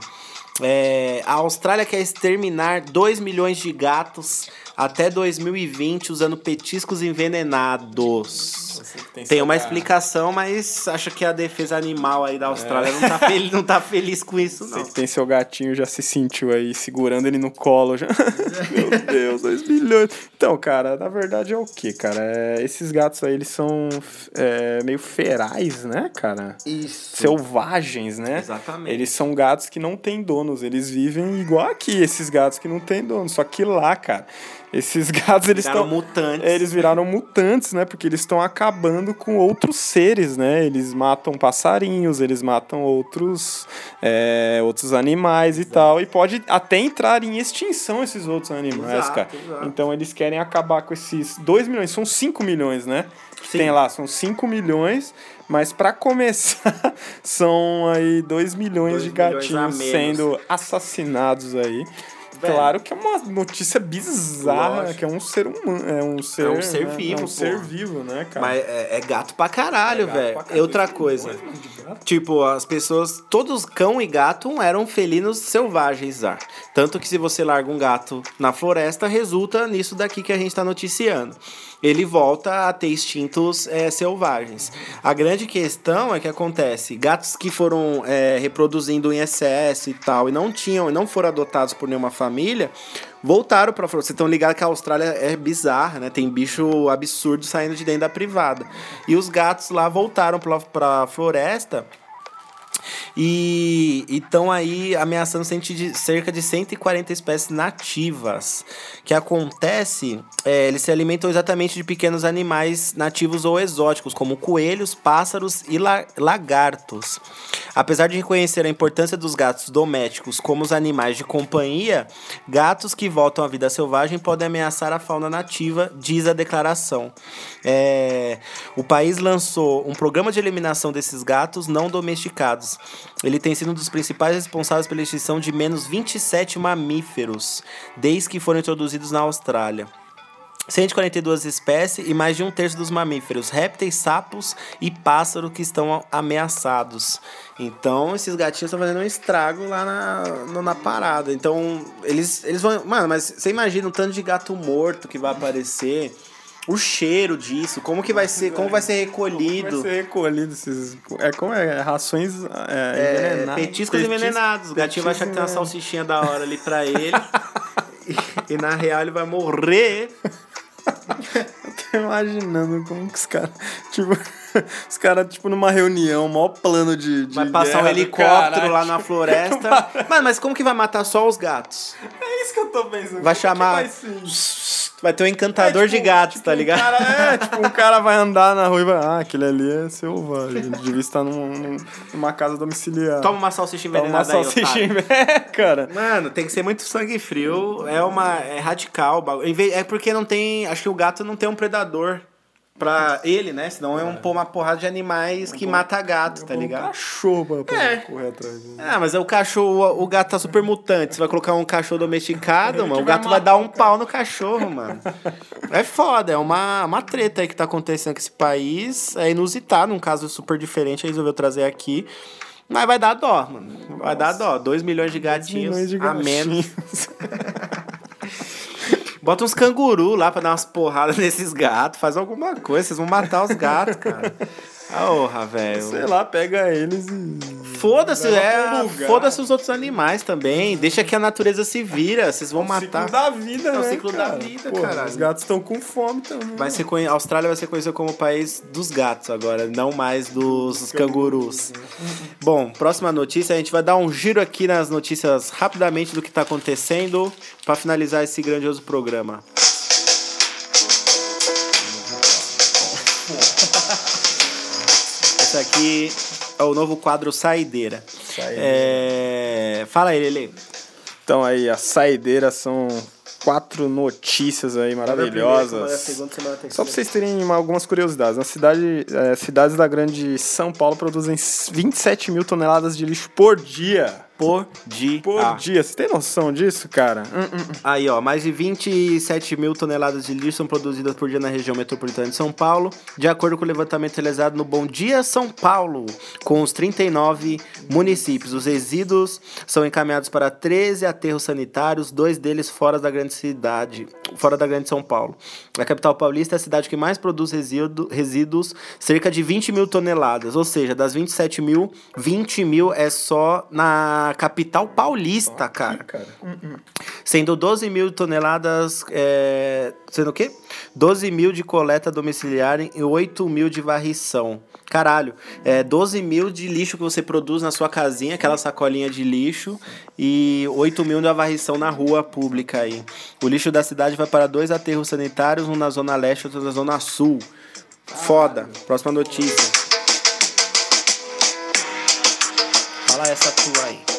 [SPEAKER 2] É, a Austrália quer exterminar 2 milhões de gatos até 2020 usando petiscos envenenados.
[SPEAKER 1] tem
[SPEAKER 2] Tem uma explicação, mas acho que a defesa animal aí da Austrália não, tá feliz, não tá feliz com isso,
[SPEAKER 1] Você
[SPEAKER 2] não.
[SPEAKER 1] que tem seu gatinho já se sentiu aí segurando ele no colo já. Meu Deus, 2 milhões. Então, cara, na verdade é o que, cara? É, esses gatos aí, eles são é, meio ferais, né, cara?
[SPEAKER 2] Isso.
[SPEAKER 1] Selvagens, né?
[SPEAKER 2] Exatamente.
[SPEAKER 1] Eles são gatos que não têm donos, eles vivem igual aqui, esses gatos que não têm dono. Só que lá, cara, esses gatos eles
[SPEAKER 2] Viraram
[SPEAKER 1] estão
[SPEAKER 2] mutantes.
[SPEAKER 1] eles viraram mutantes, né? Porque eles estão acabando com outros seres, né? Eles matam passarinhos, eles matam outros, é, outros animais e tal. E pode até entrar em extinção esses outros animais,
[SPEAKER 2] Exato,
[SPEAKER 1] cara.
[SPEAKER 2] exato.
[SPEAKER 1] Então eles querem acabar com esses 2 milhões, são 5 milhões, né?
[SPEAKER 2] Sim.
[SPEAKER 1] Tem lá, são 5 milhões, mas para começar, são aí 2 milhões
[SPEAKER 2] Dois
[SPEAKER 1] de
[SPEAKER 2] milhões
[SPEAKER 1] gatinhos
[SPEAKER 2] menos.
[SPEAKER 1] sendo assassinados aí.
[SPEAKER 2] Velho.
[SPEAKER 1] Claro que é uma notícia bizarra,
[SPEAKER 2] Lógico.
[SPEAKER 1] que é um ser humano, é um ser,
[SPEAKER 2] um ser
[SPEAKER 1] né?
[SPEAKER 2] vivo,
[SPEAKER 1] é um ser vivo, né, cara?
[SPEAKER 2] Mas é, é gato pra caralho,
[SPEAKER 1] É
[SPEAKER 2] velho.
[SPEAKER 1] caralho.
[SPEAKER 2] outra coisa. Tipo, as pessoas, todos cão e gato eram felinos selvagens já. Tanto que se você larga um gato na floresta, resulta nisso daqui que a gente tá noticiando. Ele volta a ter instintos é, selvagens. A grande questão é que acontece, gatos que foram é, reproduzindo em excesso e tal, e não tinham, e não foram adotados por nenhuma família, voltaram pra floresta. Vocês estão ligados que a Austrália é bizarra, né? Tem bicho absurdo saindo de dentro da privada. E os gatos lá voltaram pra, pra floresta e estão aí ameaçando cerca de 140 espécies nativas. que acontece, é, eles se alimentam exatamente de pequenos animais nativos ou exóticos, como coelhos, pássaros e la- lagartos. Apesar de reconhecer a importância dos gatos domésticos como os animais de companhia, gatos que voltam à vida selvagem podem ameaçar a fauna nativa, diz a declaração. É, o país lançou um programa de eliminação desses gatos não domesticados. Ele tem sido um dos principais responsáveis pela extinção de menos 27 mamíferos, desde que foram introduzidos na Austrália. 142 espécies e mais de um terço dos mamíferos, répteis, sapos e pássaros que estão ameaçados. Então, esses gatinhos estão fazendo um estrago lá na, na parada. Então, eles, eles vão. Mano, mas você imagina o tanto de gato morto que vai aparecer, o cheiro disso, como que vai ser, como vai ser recolhido.
[SPEAKER 1] Vai ser recolhido esses. É como é? Rações é,
[SPEAKER 2] É,
[SPEAKER 1] envenenadas.
[SPEAKER 2] petiscos envenenados. O gatinho vai achar que tem uma salsichinha da hora ali pra ele. e, e na real ele vai morrer.
[SPEAKER 1] Tô imaginando como que os caras. Tipo, os caras, tipo, numa reunião, maior plano de. de
[SPEAKER 2] Vai passar um helicóptero lá na floresta. Mano, mas como que vai matar só os gatos?
[SPEAKER 1] É isso que eu tô pensando.
[SPEAKER 2] Vai
[SPEAKER 1] Como que
[SPEAKER 2] chamar-
[SPEAKER 1] vai ser?
[SPEAKER 2] Vai ter um encantador
[SPEAKER 1] É,
[SPEAKER 2] de
[SPEAKER 1] tipo-
[SPEAKER 2] gatos,
[SPEAKER 1] tipo,
[SPEAKER 2] tá
[SPEAKER 1] um
[SPEAKER 2] ligado?
[SPEAKER 1] cara- é, tipo, um cara vai andar na rua e vai. Ah, aquele ali é selvagem. Ele devia estar num, num- numa casa domiciliar.
[SPEAKER 2] Toma uma salsicha
[SPEAKER 1] Toma uma
[SPEAKER 2] envenenada
[SPEAKER 1] salsicha. É, cara.
[SPEAKER 2] Mano, tem que ser muito sangue frio. É uma. É radical. É porque não tem. Acho que o gato não tem um predador pra ele, né? Senão é, um, uma porrada de animais que mata gato, tá
[SPEAKER 1] Um
[SPEAKER 2] ligado?
[SPEAKER 1] cachorro pra,
[SPEAKER 2] É.
[SPEAKER 1] correr atrás dele.
[SPEAKER 2] Ah, mas é o cachorro, o gato tá super mutante. Você vai colocar um cachorro domesticado, mano. O
[SPEAKER 1] vai
[SPEAKER 2] gato vai
[SPEAKER 1] matar
[SPEAKER 2] dar um pau no cachorro, mano. É foda, é uma, uma treta aí que tá acontecendo com esse país. É inusitado, um caso super diferente. Aí resolveu trazer aqui. Mas vai dar dó, mano. Vai dar dó. 2 milhões de gatinhos
[SPEAKER 1] Milhões de
[SPEAKER 2] a menos. Bota uns canguru lá pra dar umas porradas nesses gatos. Faz alguma coisa, vocês vão matar os gatos, cara. Porra, velho.
[SPEAKER 1] Sei lá, pega eles e.
[SPEAKER 2] Foda-se, é. Foda-se os outros animais também. Deixa que a natureza se vira. Vocês vão
[SPEAKER 1] É o
[SPEAKER 2] matar.
[SPEAKER 1] ciclo da vida,
[SPEAKER 2] É o
[SPEAKER 1] né,
[SPEAKER 2] ciclo da
[SPEAKER 1] cara?
[SPEAKER 2] vida,
[SPEAKER 1] Pô,
[SPEAKER 2] caralho.
[SPEAKER 1] Os gatos estão com fome também.
[SPEAKER 2] Vai ser conhe... A Austrália vai ser conhecida como o país dos gatos agora, não mais dos cangurus. Bom, próxima notícia, a gente vai dar um giro aqui nas notícias rapidamente do que tá acontecendo pra finalizar esse grandioso programa. Esse aqui é o novo quadro Saideira.
[SPEAKER 1] Saideira.
[SPEAKER 2] É... Fala aí, Lele.
[SPEAKER 1] Então aí, a saideira são quatro notícias aí maravilhosas. Só pra vocês terem uma- algumas curiosidades. Na cidade, eh, cidades da grande São Paulo produzem 27 mil toneladas de lixo por dia.
[SPEAKER 2] Por dia.
[SPEAKER 1] Por dia. Você tem noção disso, cara? Hum, hum.
[SPEAKER 2] Aí, ó, mais de 27 mil toneladas de lixo são produzidas por dia na região metropolitana de São Paulo, de acordo com o levantamento realizado no Bom Dia São Paulo, com os 39 municípios. Os resíduos são encaminhados para 13 aterros sanitários, dois deles fora da grande cidade, fora da grande São Paulo. A capital paulista é a cidade que mais produz resíduo, resíduos, cerca de 20 mil toneladas, ou seja, das 27 mil, 20 mil é só na capital paulista, cara.
[SPEAKER 1] cara.
[SPEAKER 2] Sendo 12 mil toneladas. É, sendo o quê? 12 mil de coleta domiciliar e 8 mil de varrição. Caralho, é 12 mil de lixo que você produz na sua casinha, aquela sacolinha de lixo, e 8 mil da varrição na rua pública aí. O lixo da cidade vai para dois aterros sanitários, um na zona leste e outro na zona sul. Foda. Próxima notícia. Fala essa tua aí.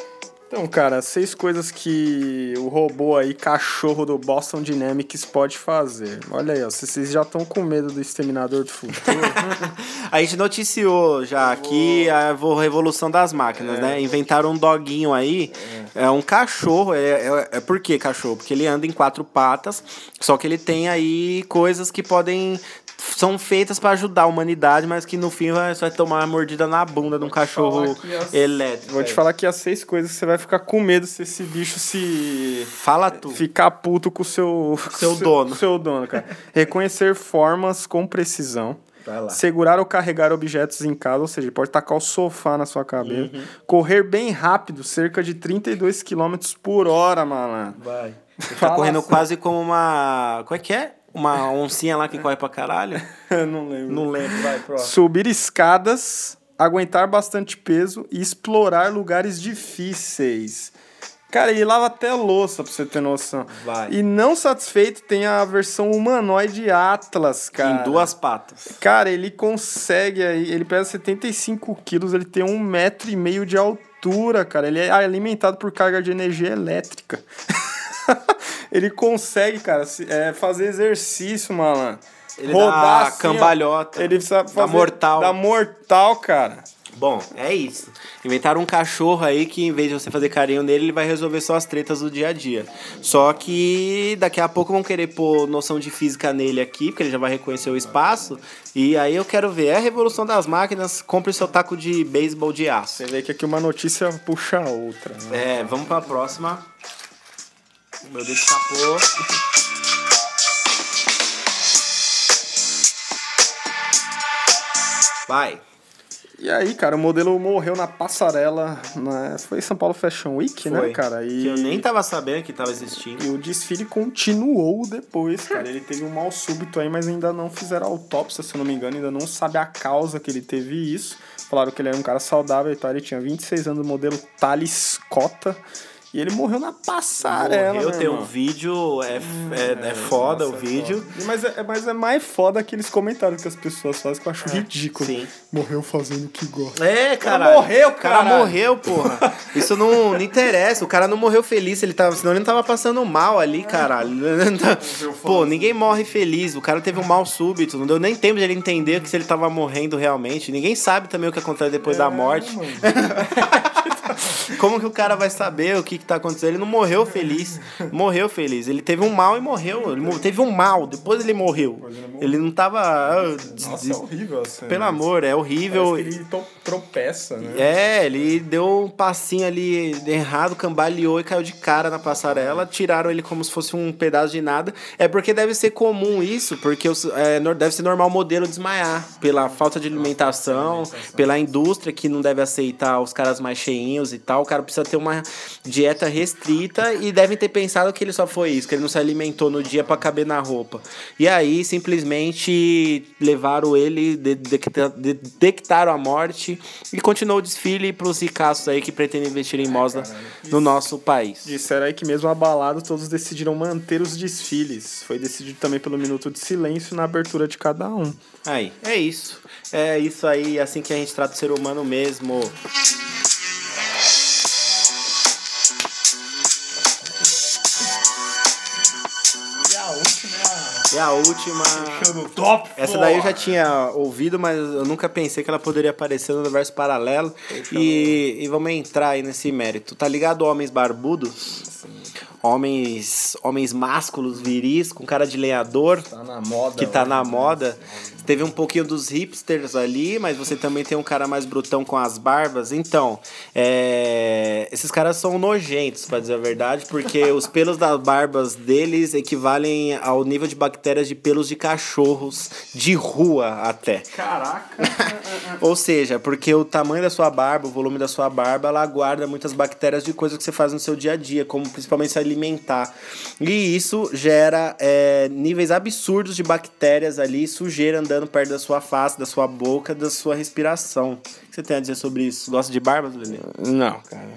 [SPEAKER 1] Então, cara, seis coisas que o robô aí, cachorro do Boston Dynamics, pode fazer. Olha aí, ó, vocês já estão com medo do Exterminador do Futuro.
[SPEAKER 2] A gente noticiou já aqui a vo- revolução das máquinas, né? Inventaram um doguinho aí, é, um cachorro. É, é, é por que cachorro? Porque ele anda em quatro patas, só que ele tem aí coisas que podem. São feitas para ajudar a humanidade, mas que no fim vai, vai tomar uma mordida na bunda de um cachorro
[SPEAKER 1] as-
[SPEAKER 2] elétrico.
[SPEAKER 1] Vou te falar que as seis coisas que você vai ficar com medo se esse bicho se.
[SPEAKER 2] Fala tu.
[SPEAKER 1] Ficar puto com o seu.
[SPEAKER 2] Seu dono.
[SPEAKER 1] Com seu dono, cara. Reconhecer formas com precisão.
[SPEAKER 2] Vai lá.
[SPEAKER 1] Segurar ou carregar objetos em casa, ou seja, pode tacar o sofá na sua cabeça.
[SPEAKER 2] Uhum.
[SPEAKER 1] Correr bem rápido, cerca de 32 km por hora, malandro.
[SPEAKER 2] Vai. Ele tá correndo
[SPEAKER 1] assim.
[SPEAKER 2] quase como uma. Como é que é? Uma oncinha lá que corre pra caralho?
[SPEAKER 1] não lembro.
[SPEAKER 2] Não lembro, vai, próximo.
[SPEAKER 1] Subir escadas, aguentar bastante peso e explorar lugares difíceis. Cara, ele lava até louça, pra você ter noção.
[SPEAKER 2] Vai.
[SPEAKER 1] E não satisfeito, tem a versão humanoide Atlas, cara.
[SPEAKER 2] Em duas patas.
[SPEAKER 1] Cara, ele consegue aí, ele pesa 75 quilos, ele tem um metro e meio de altura, cara. Ele é alimentado por carga de energia elétrica. ele consegue, cara, se- é, fazer exercício, malandro.
[SPEAKER 2] Ele dá cambalhota,
[SPEAKER 1] Ele sabe
[SPEAKER 2] dá
[SPEAKER 1] fazer,
[SPEAKER 2] mortal.
[SPEAKER 1] Dá mortal, cara.
[SPEAKER 2] Bom, é isso. Inventaram um cachorro aí que, em vez de você fazer carinho nele, ele vai resolver só as tretas do dia a dia. Só que daqui a pouco vão querer pôr noção de física nele aqui, porque ele já vai reconhecer o espaço. E aí eu quero ver. É a revolução das máquinas. Compre seu taco de beisebol de aço.
[SPEAKER 1] Você vê que aqui uma notícia puxa a outra. Né?
[SPEAKER 2] É, vamos pra próxima. Meu dedo escapou. Vai.
[SPEAKER 1] E aí, cara, o modelo morreu na passarela. Na... Foi São Paulo Fashion Week, né,
[SPEAKER 2] Foi.
[SPEAKER 1] cara? E...
[SPEAKER 2] Que eu nem tava sabendo que tava existindo.
[SPEAKER 1] E o desfile continuou depois, cara. Ele teve um mal súbito aí, mas ainda não fizeram autópsia, se eu não me engano. Ainda não sabe a causa que ele teve isso. Falaram que ele era um cara saudável e tal. Ele tinha 26 anos, modelo Thales Cota. E ele morreu na passarela.
[SPEAKER 2] Morreu,
[SPEAKER 1] né,
[SPEAKER 2] tem um vídeo, é, é, é foda o
[SPEAKER 1] Nossa, é
[SPEAKER 2] vídeo.
[SPEAKER 1] foda. Mas é, mas é mais foda aqueles comentários que as pessoas fazem que eu acho ridículo.
[SPEAKER 2] sim.
[SPEAKER 1] Morreu fazendo o que gosta.
[SPEAKER 2] É, cara.
[SPEAKER 1] morreu,
[SPEAKER 2] O cara morreu, porra. Isso não, não interessa. O cara não morreu feliz, ele tava, senão ele não tava passando mal ali, caralho. Pô, ninguém morre feliz. O cara teve um mal súbito. Não deu nem tempo de ele entender que se ele tava morrendo realmente. Ninguém sabe também o que acontece depois da morte. Como que o cara vai saber o que, que tá acontecendo? Ele não morreu feliz. Morreu feliz. Ele teve um mal e morreu. Ele teve um mal, depois ele morreu. Ele não tava. ah,
[SPEAKER 1] Nossa, é horrível assim.
[SPEAKER 2] Pelo amor, é horrível.
[SPEAKER 1] Ele tropeça, né?
[SPEAKER 2] É, ele deu um passinho ali errado, cambaleou e caiu de cara na passarela. Tiraram ele como se fosse um pedaço de nada. É porque deve ser comum isso, porque é, deve ser normal o modelo desmaiar. Pela falta de alimentação, pela indústria que não deve aceitar os caras mais cheinhos e tal. O cara precisa ter uma dieta restrita e devem ter pensado que ele só foi isso, que ele não se alimentou no dia pra caber na roupa. E aí, simplesmente levaram ele, de- detecta- de- detectaram a morte e continuou o desfile pros ricaços aí que pretendem investir em moda no nosso país.
[SPEAKER 1] Disseram aí que mesmo abalado, todos decidiram manter os desfiles. Foi decidido também pelo minuto de silêncio na abertura de cada um.
[SPEAKER 2] Aí, é isso. É isso aí, assim que a gente trata o ser humano mesmo.
[SPEAKER 1] E a última é a...
[SPEAKER 2] Última.
[SPEAKER 1] Fechando top
[SPEAKER 2] Essa daí eu já tinha ouvido, mas eu nunca pensei que ela poderia aparecer no universo paralelo. E, e vamos entrar aí nesse mérito. Tá ligado, Homens Barbudos? Homens, homens másculos, viris, com cara de lenhador.
[SPEAKER 1] Tá na moda.
[SPEAKER 2] que tá
[SPEAKER 1] hoje,
[SPEAKER 2] na
[SPEAKER 1] né?
[SPEAKER 2] moda. Teve um pouquinho dos hipsters ali, mas você também tem um cara mais brutão com as barbas. Então, é, esses caras são nojentos, pra dizer a verdade, porque os pelos das barbas deles equivalem ao nível de bactérias de pelos de cachorros de rua até.
[SPEAKER 1] Caraca.
[SPEAKER 2] Ou seja, porque o tamanho da sua barba, o volume da sua barba, ela guarda muitas bactérias de coisas que você faz no seu dia a dia, como principalmente se alimentar. E isso gera é, níveis absurdos de bactérias ali, sujeira andando perto da sua face, da sua boca, da sua respiração. O que você tem a dizer sobre isso? Gosta de barbas, Lelê?
[SPEAKER 1] Não, cara.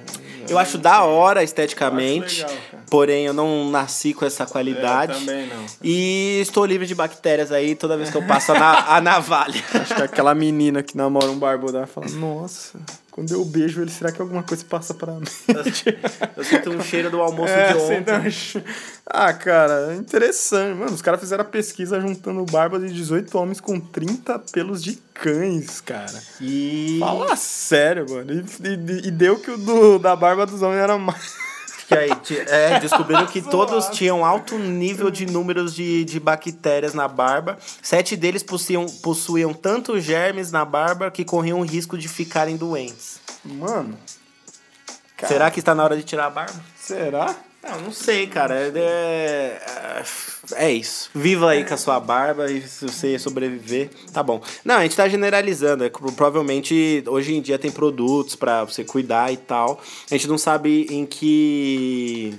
[SPEAKER 2] Eu acho da hora esteticamente,
[SPEAKER 1] Eu legal,
[SPEAKER 2] porém eu não nasci com essa qualidade.
[SPEAKER 1] Eu também não.
[SPEAKER 2] E estou livre de bactérias aí toda vez que eu passo a, na- a navalha.
[SPEAKER 1] Acho que aquela menina que namora um barbudo vai falar, nossa, quando eu beijo ele, será que alguma coisa passa pra mim?
[SPEAKER 2] Eu sinto um cheiro do almoço
[SPEAKER 1] É,
[SPEAKER 2] de ontem.
[SPEAKER 1] então, Ah, cara, interessante. Mano, os caras fizeram a pesquisa juntando barbas de 18 homens com 30 pelos de cães, cara.
[SPEAKER 2] E...
[SPEAKER 1] Fala sério, mano. E, e- e deu que o do, da barba dos homens era mais.
[SPEAKER 2] Que aí, é, descobriram que todos tinham alto nível de números de, de bactérias na barba. Sete deles possuíam, possuíam tanto germes na barba que corriam o risco de ficarem doentes.
[SPEAKER 1] Mano. cara,
[SPEAKER 2] Será que está na hora de tirar a barba?
[SPEAKER 1] Será?
[SPEAKER 2] Não, não sei, cara. É, é, isso. Viva aí com a sua barba e se você sobreviver, tá bom. Não, a gente tá generalizando. É, provavelmente hoje em dia tem produtos pra você cuidar e tal. A gente não sabe em que.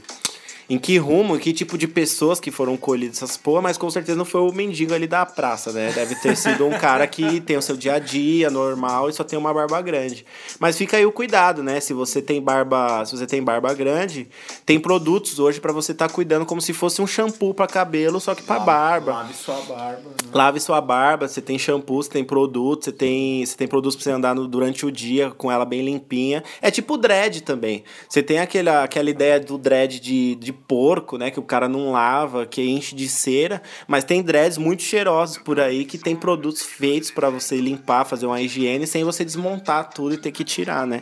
[SPEAKER 2] Em que rumo, em que tipo de pessoas que foram colhidas essas porra, mas com certeza não foi o mendigo ali da praça, né? Deve ter sido um cara que tem o seu dia a dia normal e só tem uma barba grande. Mas fica aí o cuidado, né? Se você tem barba, se você tem barba grande, tem produtos hoje pra você estar cuidando como se fosse um shampoo pra cabelo, só que pra barba.
[SPEAKER 1] Lave sua barba. né?
[SPEAKER 2] Lave sua barba, você tem shampoo, você tem produtos, você tem, você tem produtos pra você andar no- durante o dia com ela bem limpinha. É tipo dread também. Você tem aquela, aquela ideia do dread de, de porco, né? Que o cara não lava, que enche de cera. Mas tem dreads muito cheirosos por aí que tem produtos feitos pra você limpar, fazer uma higiene sem você desmontar tudo e ter que tirar, né?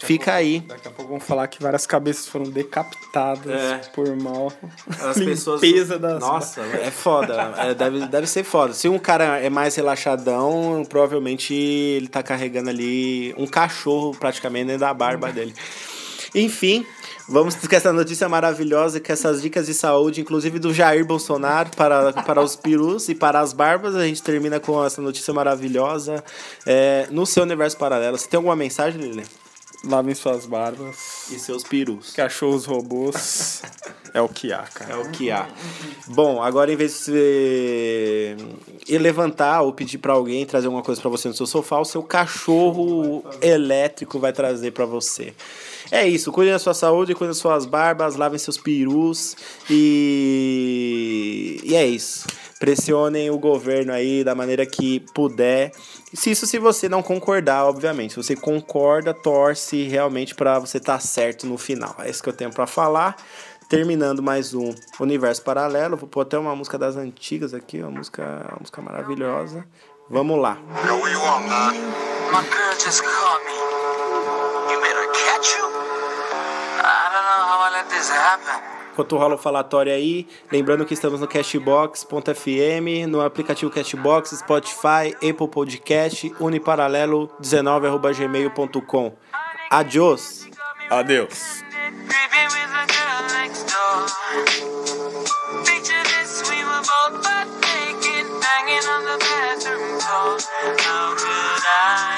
[SPEAKER 2] Fica aí.
[SPEAKER 1] Daqui a pouco vão falar que várias cabeças foram decapitadas
[SPEAKER 2] É.
[SPEAKER 1] por mal.
[SPEAKER 2] As pessoas.
[SPEAKER 1] Limpeza das
[SPEAKER 2] Nossa, é foda. É, deve, deve ser foda. Se um cara é mais relaxadão, provavelmente ele tá carregando ali um cachorro praticamente dentro da barba dele. Enfim. Vamos com essa notícia maravilhosa, com essas dicas de saúde, inclusive do Jair Bolsonaro para, para os perus e para as barbas. A gente termina com essa notícia maravilhosa é, no seu universo paralelo. Você tem alguma mensagem, Lili?
[SPEAKER 1] Lavem suas barbas.
[SPEAKER 2] E seus perus.
[SPEAKER 1] Cachorros robôs. é o que há, cara.
[SPEAKER 2] É o que há. Bom, agora em vez de você ir levantar ou pedir pra alguém trazer alguma coisa pra você no seu sofá, o seu cachorro elétrico vai trazer pra você. É isso, cuidem da sua saúde, cuidem das suas barbas, lavem seus perus e e é isso. Pressionem o governo aí da maneira que puder. Se isso se você não concordar, obviamente. Se você concorda, torce realmente pra você estar certo no final. É isso que eu tenho pra falar. Terminando mais um Universo Paralelo. Vou pôr até uma música das antigas aqui, uma música, uma música maravilhosa. Vamos lá.
[SPEAKER 3] coisa.
[SPEAKER 2] Enquanto rola o falatório aí, lembrando que estamos no Cashbox.fm, no aplicativo Cashbox, Spotify, Apple Podcast, uniparalelo19@gmail.com. Adiós.
[SPEAKER 1] Adeus.
[SPEAKER 3] How could I?